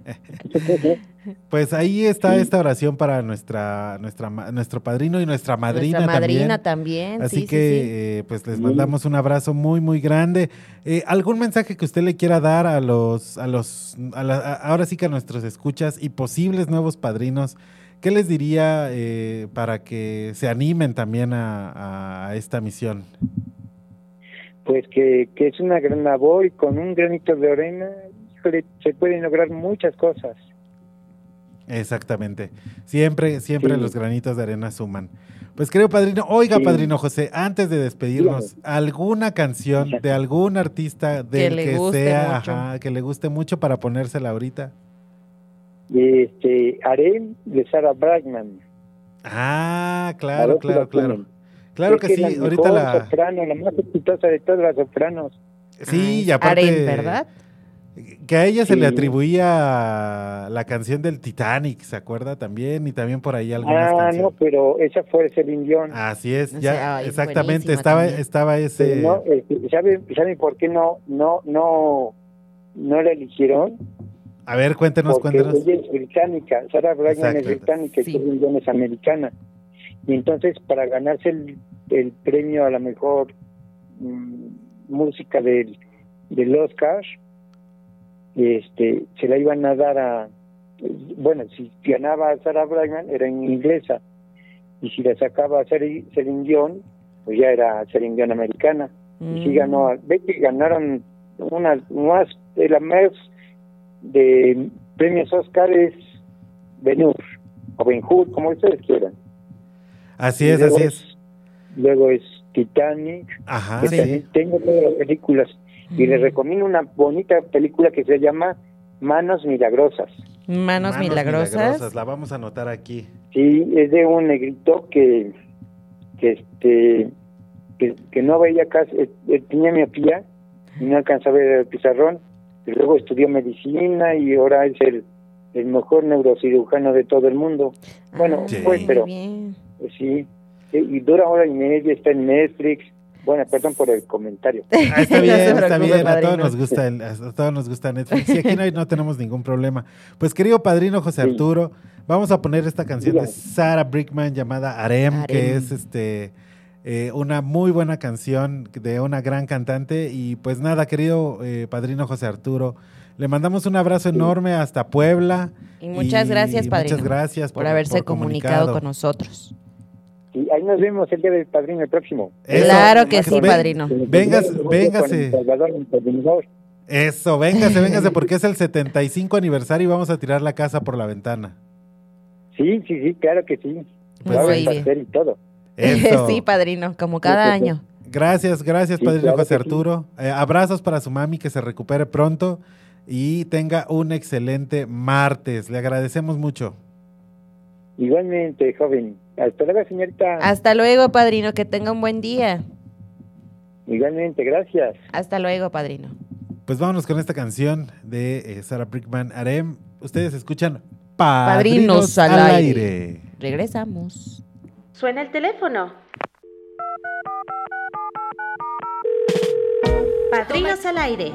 Pues ahí está Sí. esta oración para nuestra, nuestra, ma- nuestro padrino y nuestra madrina, Nuestra madrina también. también. Así sí, sí, que sí. eh, pues les mandamos un abrazo muy muy grande. Eh, ¿Algún mensaje que usted le quiera dar a los, a los, a la- a- ahora sí que a nuestros escuchas y posibles nuevos padrinos? ¿Qué les diría eh, para que se animen también a, a esta misión? Pues que, que es una gran labor y con un granito de arena se pueden lograr muchas cosas. Exactamente. Siempre, siempre Sí. los granitos de arena suman. Pues creo, padrino, oiga, Sí. padrino José, antes de despedirnos, ¿alguna canción de algún artista del le que, sea, ajá, que le guste mucho para ponérsela ahorita? Este, Harem de Sarah Brightman. Ah, claro, claro, la claro. Claro Es que sí, la ahorita mejor la... soprano, la más exitosa de todas las sopranos. Sí, Ay, y aparte... Aren, ¿verdad? Que a ella se le Sí. atribuía la canción del Titanic, ¿se acuerda también? Y también por ahí algunas Ah, no, canciones. pero esa fue Celine Dion. Así es, O ya, sea, ay, exactamente, estaba, también. estaba ese... no, ¿sabe, ¿Sabe por qué no, no, no, no la eligieron? A ver, cuéntenos, Porque cuéntenos. ella es británica, Sarah Brightman es británica y Sí. Celine Dion es americana. Y entonces, para ganarse el, el premio a la mejor mm, música del, del Oscar, este, se la iban a dar a, bueno, si ganaba Sarah Brightman era en inglesa, y si la sacaba a Celine Dion, pues ya era Celine Dion americana. Y sí Mm. ganó, ve que ganaron una más, de la más de premios Oscar es Ben-Hur, o Ben-Hur, como ustedes quieran. Así es, luego así es. Luego es Titanic, Ajá, que sí. tengo todas las películas. Y les recomiendo una bonita película que se llama Manos Milagrosas. Manos, milagrosas. La vamos a anotar aquí. Sí, es de un negrito que, que este que, que no veía casi, eh, eh, tenía miopía y no alcanzaba a ver el pizarrón. Y luego estudió medicina y ahora es el, el mejor neurocirujano de todo el mundo. Bueno, Ah, Sí. pues, muy pero bien. pues sí. Y dura hora y media, está en Netflix. Bueno, perdón por el comentario. Ah, está bien, está bien. A todos nos gusta el- a todos nos gusta Netflix. Y aquí no, hay- no tenemos ningún problema. Pues querido padrino José Sí. Arturo, vamos a poner esta canción de. Sarah Brickman llamada Arem, que es este eh, una muy buena canción de una gran cantante. Y pues nada, querido eh, padrino José Arturo, le mandamos un abrazo enorme hasta Puebla. Y muchas gracias, padrino. Muchas gracias por, haberse comunicado con nosotros. Y ahí nos vemos el día del padrino el próximo. Eso, claro que sí, ven- padrino. Vengas, véngase. Eso, véngase, véngase, porque es el 75 aniversario y vamos a tirar la casa por la ventana. Sí, sí, sí, claro que sí. Pues pastel y todo. Eso. sí, padrino, como cada año. Gracias, gracias, Sí, Padrino claro José sí. Arturo. Eh, abrazos para su mami, que se recupere pronto y tenga un excelente martes. Le agradecemos mucho. Igualmente, joven. Hasta luego, señorita. Hasta luego, padrino, que tenga un buen día. Igualmente, gracias. Hasta luego, padrino. Pues vámonos con esta canción de eh, Sarah Brickman Arem. Ustedes escuchan Padrinos Padrinos, al al aire. aire. Regresamos. Suena el teléfono. Padrinos al aire.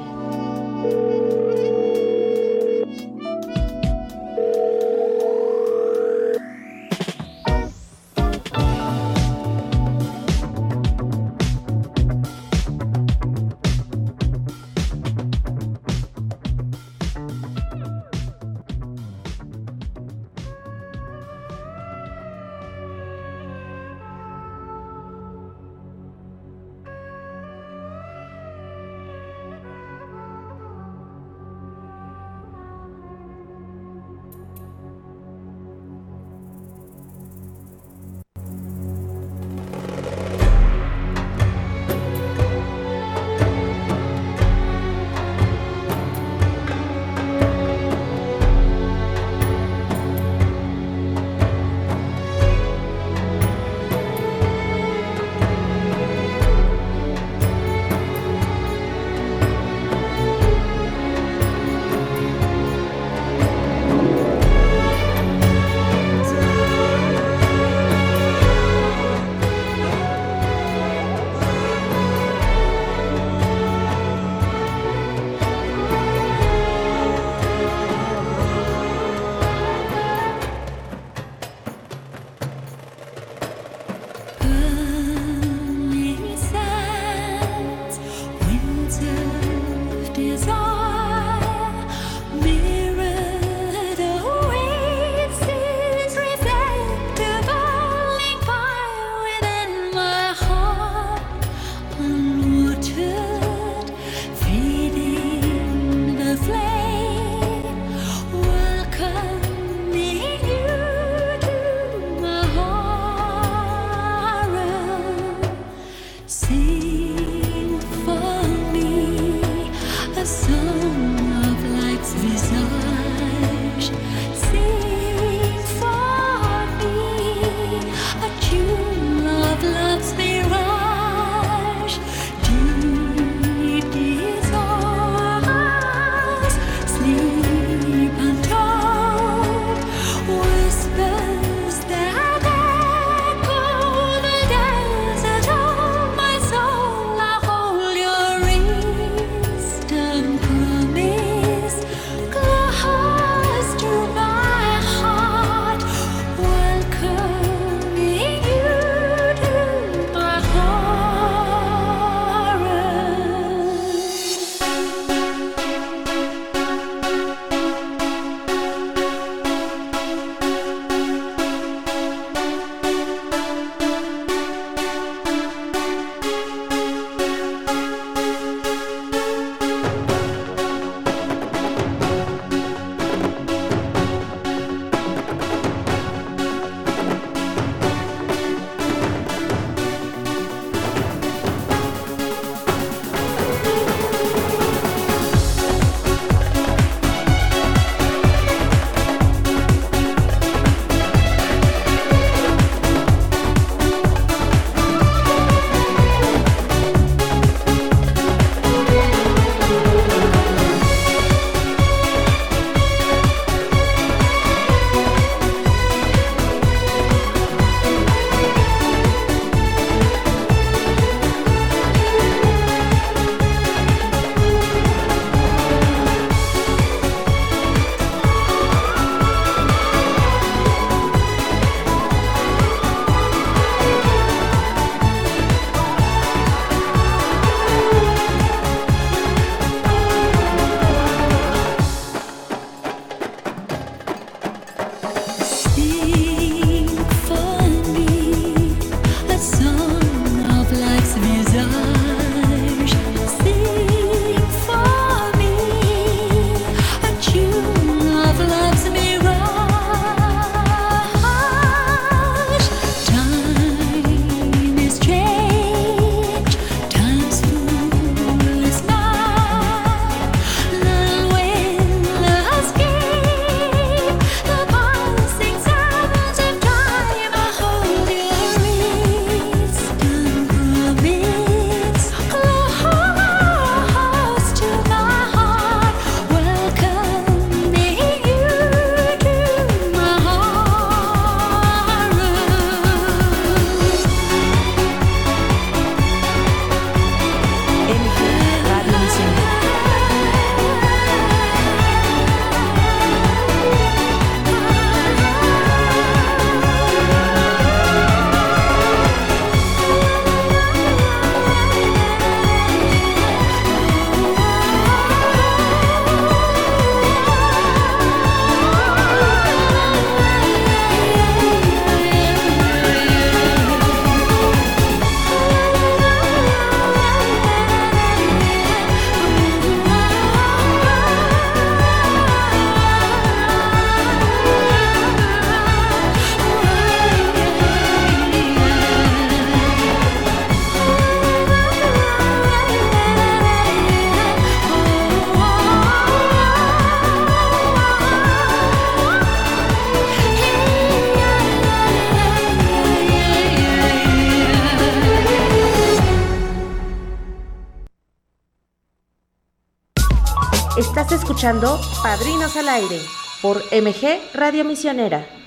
Escuchando Padrinos al Aire por MG Radio Misionera.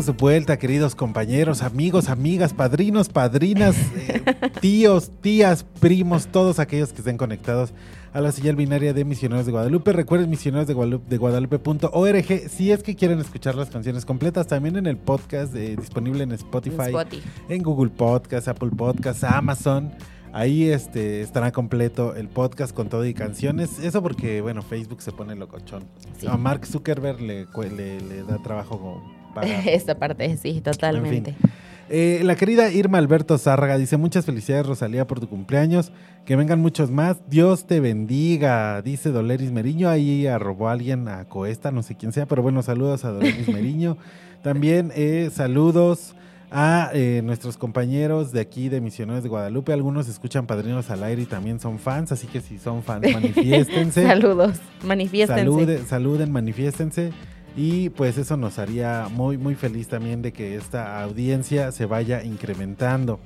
Estamos de vuelta, queridos compañeros, amigos, amigas, padrinos, padrinas, eh, tíos, tías, primos, todos aquellos que estén conectados a la señal binaria de Misioneros de Guadalupe. Recuerden misioneros de Guadalupe, de Guadalupe.org si es que quieren escuchar las canciones completas, también en el podcast eh, disponible en Spotify, Spotify. en Google Podcast, Apple Podcast, Amazon. Ahí este, estará completo el podcast con todo y canciones. Eso porque, bueno, Facebook se pone locochón. Sí. A Mark Zuckerberg le, le, le da trabajo pagar. Esta parte, sí, totalmente. Eh, la querida Irma Alberto Zárraga dice: Muchas felicidades, Rosalía, por tu cumpleaños. Que vengan muchos más. Dios te bendiga. Dice Doleris Meriño. Ahí arrobó a alguien a Coesta, no sé quién sea, pero bueno, saludos a Doleris Meriño. También eh, saludos a eh, nuestros compañeros de aquí de Misioneros de Guadalupe. Algunos escuchan Padrinos al aire y también son fans, así que si son fans, manifiéstense. Saludos, manifiéstense. Salude- saluden, manifiéstense. Y pues eso nos haría muy, muy feliz también de que esta audiencia se vaya incrementando.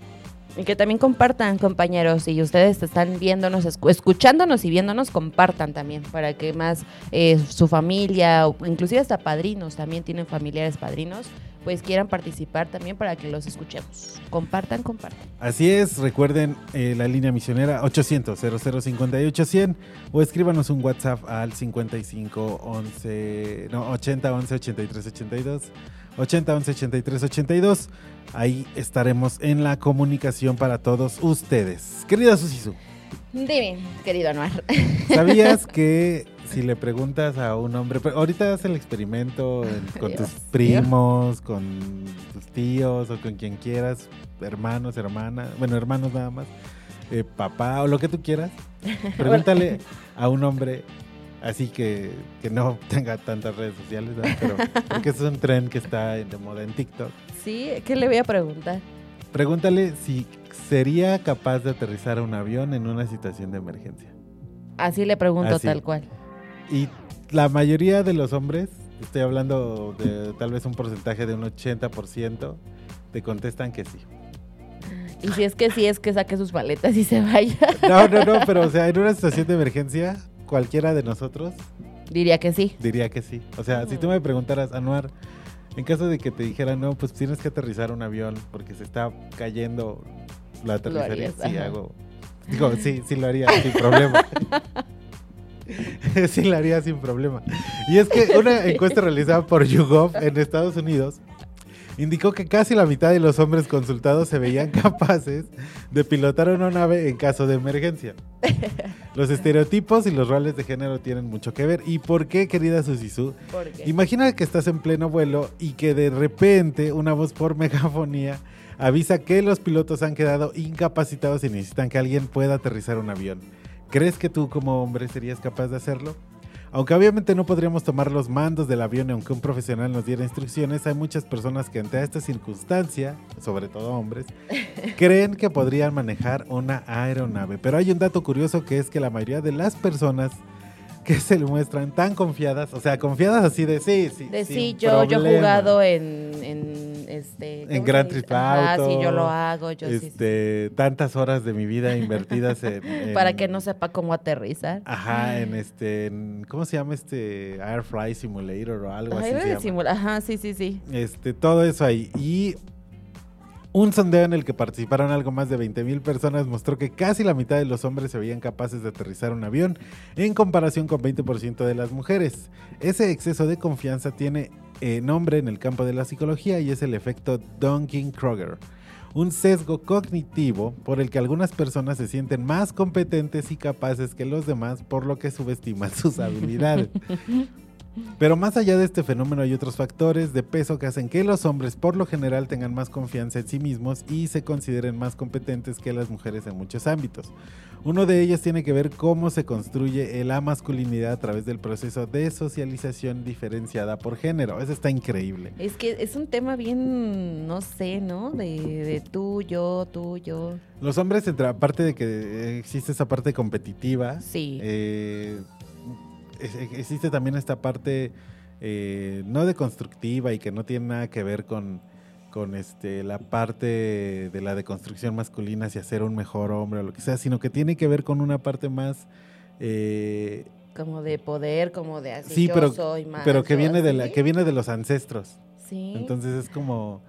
Y que también compartan, compañeros. Si ustedes están viéndonos, escu- escuchándonos y viéndonos, compartan también para que más eh, su familia, inclusive hasta padrinos, también tienen familiares padrinos, pues quieran participar también para que los escuchemos. Compartan, compartan. Así es, recuerden eh, la línea misionera 800 0058 100 o escríbanos un WhatsApp al 55 11 no 80 11 83 82 80 11 83 82. Ahí estaremos en la comunicación para todos ustedes. Querida Susisu, Dime, querido Anuar. ¿sabías que si le preguntas a un hombre, pero ahorita haz el experimento en- con tus primos, con tus tíos o con quien quieras, hermanos, hermanas, bueno, hermanos nada más, eh, papá o lo que tú quieras, pregúntale a un hombre así que, que no tenga tantas redes sociales, ¿verdad? pero porque es un tren que está de moda en TikTok. Sí, ¿qué le voy a preguntar? Pregúntale si sería capaz de aterrizar un avión en una situación de emergencia. Así le pregunto Así. tal cual. Y la mayoría de los hombres, estoy hablando de tal vez un porcentaje de un 80%, te contestan que sí. Y si es que sí, es que saque sus maletas y se vaya. No, no, no, pero o sea, en una situación de emergencia, cualquiera de nosotros Diría que sí. diría que sí. O sea, si tú me preguntaras, Anuar, en caso de que te dijera, no, pues tienes que aterrizar un avión porque se está cayendo, ¿lo aterrizaría? harías, Sí, ajá. hago. Digo, sí, sí lo haría sin problema. sí lo haría sin problema. Y es que una encuesta realizada por YouGov en Estados Unidos indicó que casi la mitad de los hombres consultados se veían capaces de pilotar una nave en caso de emergencia. Los estereotipos y los roles de género tienen mucho que ver. ¿Y por qué, querida Susisu? Imagina que estás en pleno vuelo y que de repente una voz por megafonía avisa que los pilotos han quedado incapacitados y necesitan que alguien pueda aterrizar un avión. ¿Crees que tú como hombre serías capaz de hacerlo? Aunque obviamente no podríamos tomar los mandos del avión aunque un profesional nos diera instrucciones, hay muchas personas que ante esta circunstancia, sobre todo hombres, creen que podrían manejar una aeronave. Pero hay un dato curioso que es que la mayoría de las personas que se le muestran tan confiadas, o sea, confiadas así de sí, sí. de sí, yo, yo he jugado en, en este. ¿cómo se Grand dice? Theft Ajá, Auto, sí, yo lo hago, yo sí, sí. este, tantas horas de mi vida invertidas en, en- Para que no sepa cómo aterrizar. Ajá, en este, en- ¿cómo se llama este Airfly Simulator o algo Ay, así? se llama? Ajá, sí, sí, sí. Este, todo eso ahí. Y un sondeo en el que participaron algo más de 20 mil personas mostró que casi la mitad de los hombres se veían capaces de aterrizar un avión en comparación con 20% de las mujeres. Ese exceso de confianza tiene eh, nombre en el campo de la psicología y es el efecto Dunking-Kruger. Un sesgo cognitivo por el que algunas personas se sienten más competentes y capaces que los demás, por lo que subestiman sus habilidades. Pero más allá de este fenómeno hay otros factores de peso que hacen que los hombres por lo general tengan más confianza en sí mismos y se consideren más competentes que las mujeres en muchos ámbitos. Uno de ellos tiene que ver cómo se construye la masculinidad a través del proceso de socialización diferenciada por género. Eso está increíble. Es que es un tema bien, no sé, ¿no? De, de tú, yo, tú, yo. Los hombres, entre, aparte de que existe esa parte competitiva, Sí. eh, existe también esta parte eh, no deconstructiva y que no tiene nada que ver con, con este, la parte de la deconstrucción masculina hacia ser un mejor hombre o lo que sea, sino que tiene que ver con una parte más... eh, Como de poder, como de así. sí, yo pero, soy más. pero que viene, de la, que viene de los ancestros. Sí. Entonces es como,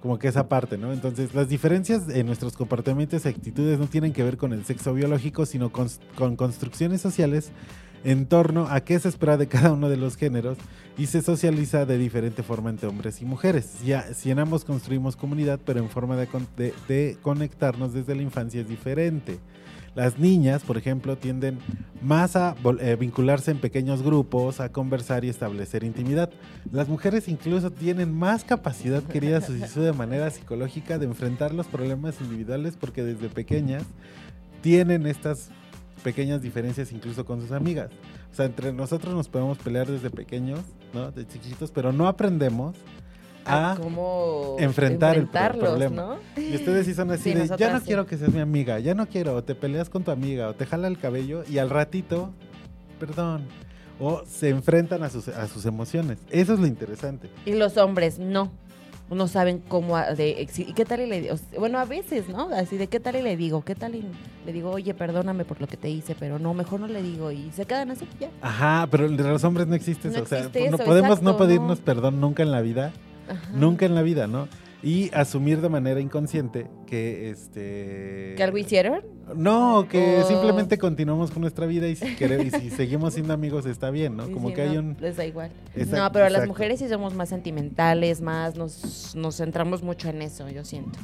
como que esa parte, ¿no? Entonces las diferencias en nuestros comportamientos y actitudes no tienen que ver con el sexo biológico, sino con, con construcciones sociales en torno a qué se espera de cada uno de los géneros y se socializa de diferente forma entre hombres y mujeres. Ya, si en ambos construimos comunidad, pero en forma de, con- de- de conectarnos desde la infancia es diferente. Las niñas, por ejemplo, tienden más a eh, vincularse en pequeños grupos, a conversar y establecer intimidad. Las mujeres incluso tienen más capacidad, querida Susisu, de manera psicológica de enfrentar los problemas individuales porque desde pequeñas tienen estas pequeñas diferencias incluso con sus amigas. O sea, entre nosotros nos podemos pelear desde pequeños, ¿no? De chiquitos, pero no aprendemos a... cómo enfrentar el problema. ¿no? Y ustedes sí son así Sí, de, ya no sí. quiero que seas mi amiga, ya no quiero, o te peleas con tu amiga, o te jala el cabello, y al ratito, perdón, o se enfrentan a sus, a sus emociones. Eso es lo interesante. Y los hombres no. No saben cómo a- de y qué tal y le digo, bueno, a veces, ¿no? Así de qué tal y le digo, qué tal y le digo, "Oye, perdóname por lo que te hice", pero no, mejor no le digo y se quedan así ya. Ajá, pero entre los hombres no existe No o sea, existe no podemos no pedirnos no. perdón nunca en la vida, Ajá. nunca en la vida, ¿no? Y asumir de manera inconsciente que este... ¿Que algo hicieron? No, que Oh. simplemente continuamos con nuestra vida y si, quere- y si seguimos siendo amigos está bien, ¿no? Sí, Como sí, que hay un... Les da igual. No, pero las exacto. mujeres sí somos más sentimentales, más nos, nos centramos mucho en eso, yo siento.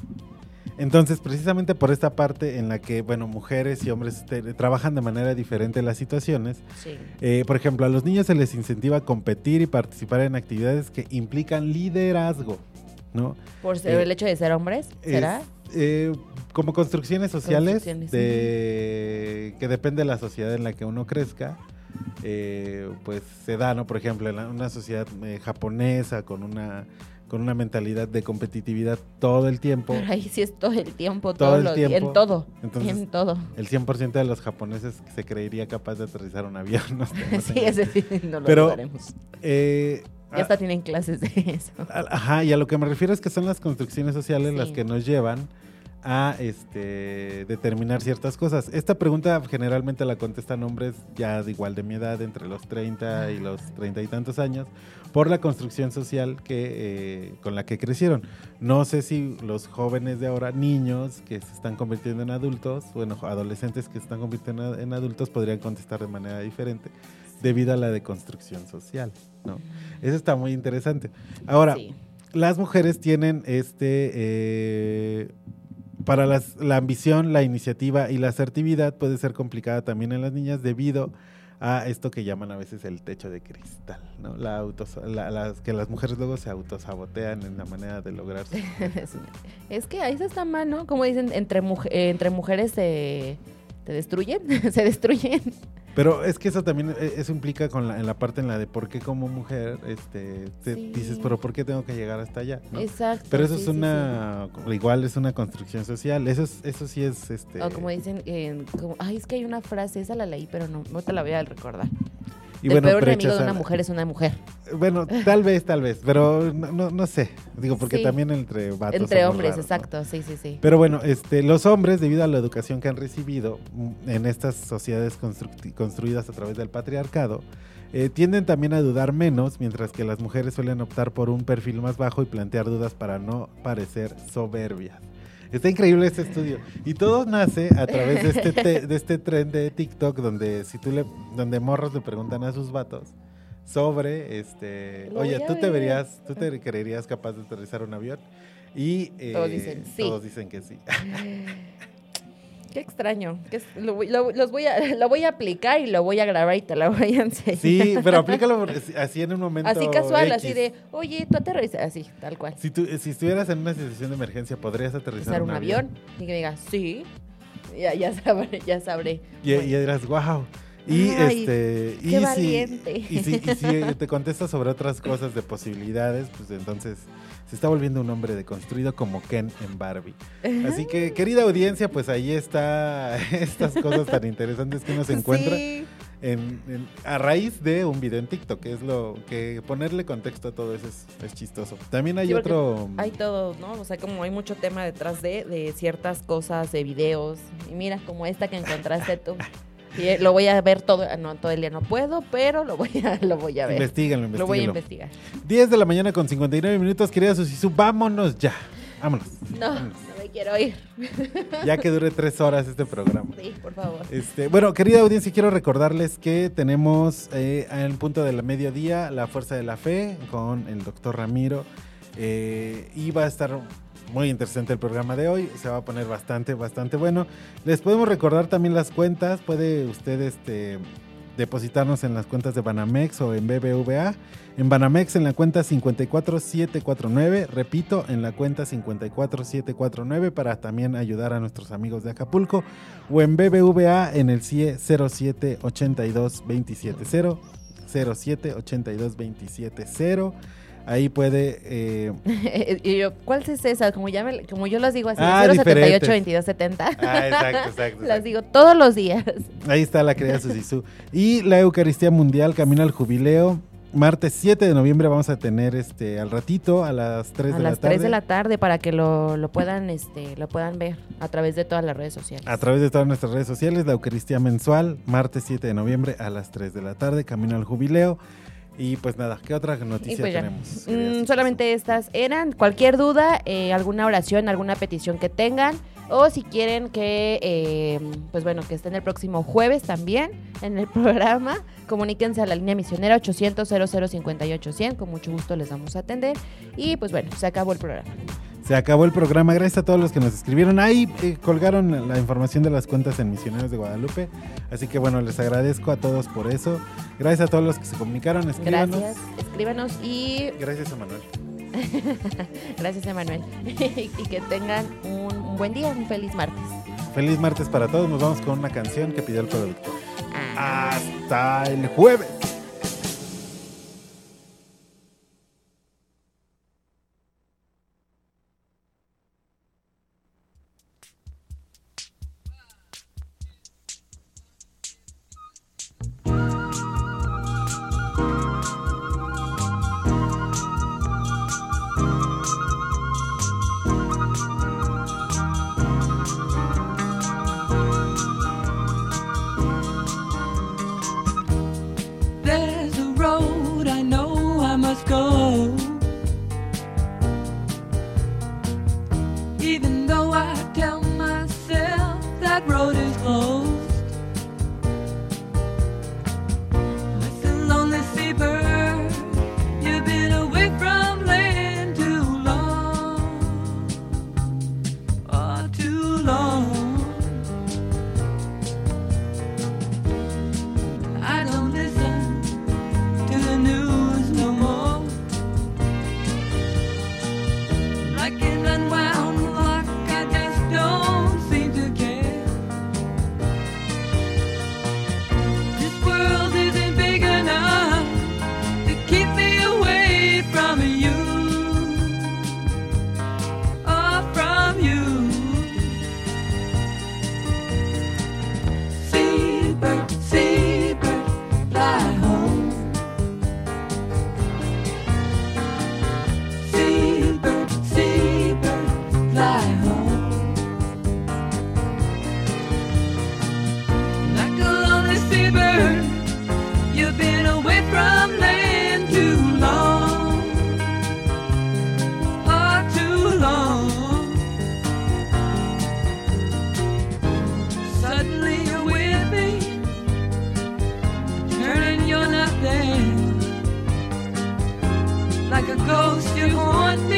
Entonces, precisamente por esta parte en la que, bueno, mujeres y hombres te- trabajan de manera diferente en las situaciones, Sí. eh, por ejemplo, a los niños se les incentiva a competir y participar en actividades que implican liderazgo, ¿no? Por ser Eh, el hecho de ser hombres, ¿será? Es, eh, como construcciones sociales Construcciones, de, que depende de la sociedad en la que uno crezca, eh, pues se da, ¿no? Por ejemplo, en la- una sociedad eh, japonesa con una con una mentalidad de competitividad todo el tiempo. Pero ahí sí es todo el tiempo, Todo el días, tiempo. en todo, Entonces, en todo. El 100% de los japoneses se creería capaz de aterrizar un avión. no sé, no sí, ese sí, no lo Pero. Eh, Ya hasta tienen clases de eso. Ajá, y a lo que me refiero es que son las construcciones sociales las que nos llevan a este determinar ciertas cosas. Esta pregunta generalmente la contestan hombres ya de igual de mi edad, entre los 30 y los 30 y tantos años, por la construcción social que eh, con la que crecieron. No sé si los jóvenes de ahora, niños que se están convirtiendo en adultos, bueno, adolescentes que se están convirtiendo en adultos, podrían contestar de manera diferente debido a la deconstrucción social, ¿no? Eso está muy interesante. Ahora, Sí. las mujeres tienen este eh, para las- la ambición, la iniciativa y la asertividad puede ser complicada también en las niñas debido a esto que llaman a veces el techo de cristal, ¿no? La autos- la- las, que las mujeres luego se autosabotean en la manera de lograr su- es que ahí se está mal, ¿no? Como dicen, entre, muje- eh, entre mujeres se, te destruyen, se destruyen. Pero es que eso también, eh, eso implica con la, en la parte en la de por qué como mujer, este, te Sí. dices, pero ¿por qué tengo que llegar hasta allá? ¿no? Exacto. Pero eso sí, es sí, una, igual es una construcción social, eso, es, eso sí es, este... O como dicen, eh, como, ay, es que hay una frase, esa la leí, pero no, no te la voy a recordar. Y el bueno, peor enemigo de una mujer es una mujer. Bueno, tal vez, tal vez, pero no, no, no sé. Digo, porque Sí. también entre vatos Entre hombres, raros, ¿no? exacto, sí, sí, sí. Pero bueno, este, los hombres, debido a la educación que han recibido mm, en estas sociedades construidas a través del patriarcado, eh, tienden también a dudar menos, mientras que las mujeres suelen optar por un perfil más bajo y plantear dudas para no parecer soberbias. Está increíble este estudio. Y todo nace a través de este, te- de este tren de TikTok donde si tú le, donde morros le preguntan a sus vatos sobre este Lo oye, tú te ver. verías, tú te creerías capaz de aterrizar un avión. Y eh, Todos dicen sí. Todos dicen que sí. Qué extraño. que es- lo, los voy a, lo voy a aplicar y lo voy a grabar y te lo voy a enseñar. Sí, pero aplícalo así en un momento. Así casual, así de, oye, tú aterrizas, así, tal cual. Si, tú, si estuvieras en una situación de emergencia, ¿podrías aterrizar Usar un avión y que me diga, sí, ya, ya sabré, ya sabré. Y, y dirás, wow. Y Ay, este. y qué si- valiente. y, si, y si te contestas sobre otras cosas de posibilidades, pues entonces se está volviendo un hombre deconstruido como Ken en Barbie. Así que, querida audiencia, pues ahí está estas cosas tan interesantes que uno se encuentra Sí. en- en- a raíz de un video en TikTok, que es lo que ponerle contexto a todo eso es, es chistoso. También hay Sí, otro. Hay todo, ¿no? O sea, como hay mucho tema detrás de, de ciertas cosas, de videos. Y mira, como esta que encontraste tú. Y eh, lo voy a ver todo, no, todo el día no puedo, pero lo voy a, lo voy a ver. Investíganlo, Lo voy a investigar. 10 de la mañana con 59 minutos, querida Susisu, vámonos ya. Vámonos. No, no me quiero ir. Ya que dure tres horas este programa. Sí, por favor. Este, bueno, querida audiencia, quiero recordarles que tenemos eh, en punto de la mediodía la Fuerza de la Fe con el doctor Ramiro. Eh, y va a estar muy interesante el programa de hoy. Se va a poner bastante, bastante bueno. Les podemos recordar también las cuentas. Puede usted este, depositarnos en las cuentas de Banamex o en BBVA. En Banamex en la cuenta 54749, repito, en la cuenta 54749 para también ayudar a nuestros amigos de Acapulco o en BBVA en el CIE 0782270 0782270 ahí puede eh, y yo, ¿cuál es esa? Como, ya me- como yo las digo así, Ah, 078 diferentes. 2270. Ah, exacto, exacto, Las digo todos los días. Ahí está la querida Susisú. Y la Eucaristía Mundial Camino al Jubileo. Martes 7 de noviembre vamos a tener este al ratito a las 3 a de la las tarde. 3 de la tarde para que lo, lo puedan este lo puedan ver a través de todas las redes sociales. A través de todas nuestras redes sociales, la Eucaristía mensual, martes 7 de noviembre a las 3 de la tarde, Camino al Jubileo. Y pues nada, ¿qué otra noticia Y pues tenemos? Mm, solamente estas eran. Cualquier duda, eh, alguna oración, alguna petición que tengan. O si quieren que, eh, pues bueno, que esté en el próximo jueves también en el programa, comuníquense a la línea misionera 800 0058 100 Con mucho gusto les vamos a atender. Y pues bueno, se acabó el programa. Se acabó el programa. Gracias a todos los que nos escribieron. Ahí eh, colgaron la información de las cuentas en Misioneros de Guadalupe. Así que bueno, les agradezco a todos por eso. Gracias a todos los que se comunicaron. Escríbanos. Gracias. Escríbanos y Gracias a Manuel. gracias, Emanuel. y que tengan un, un buen día, un feliz martes. Feliz martes para todos. Nos vamos con una canción que pidió el productor. Ah. Hasta el jueves. Suddenly you're with me, turning you're not. Like a ghost, you haunt me.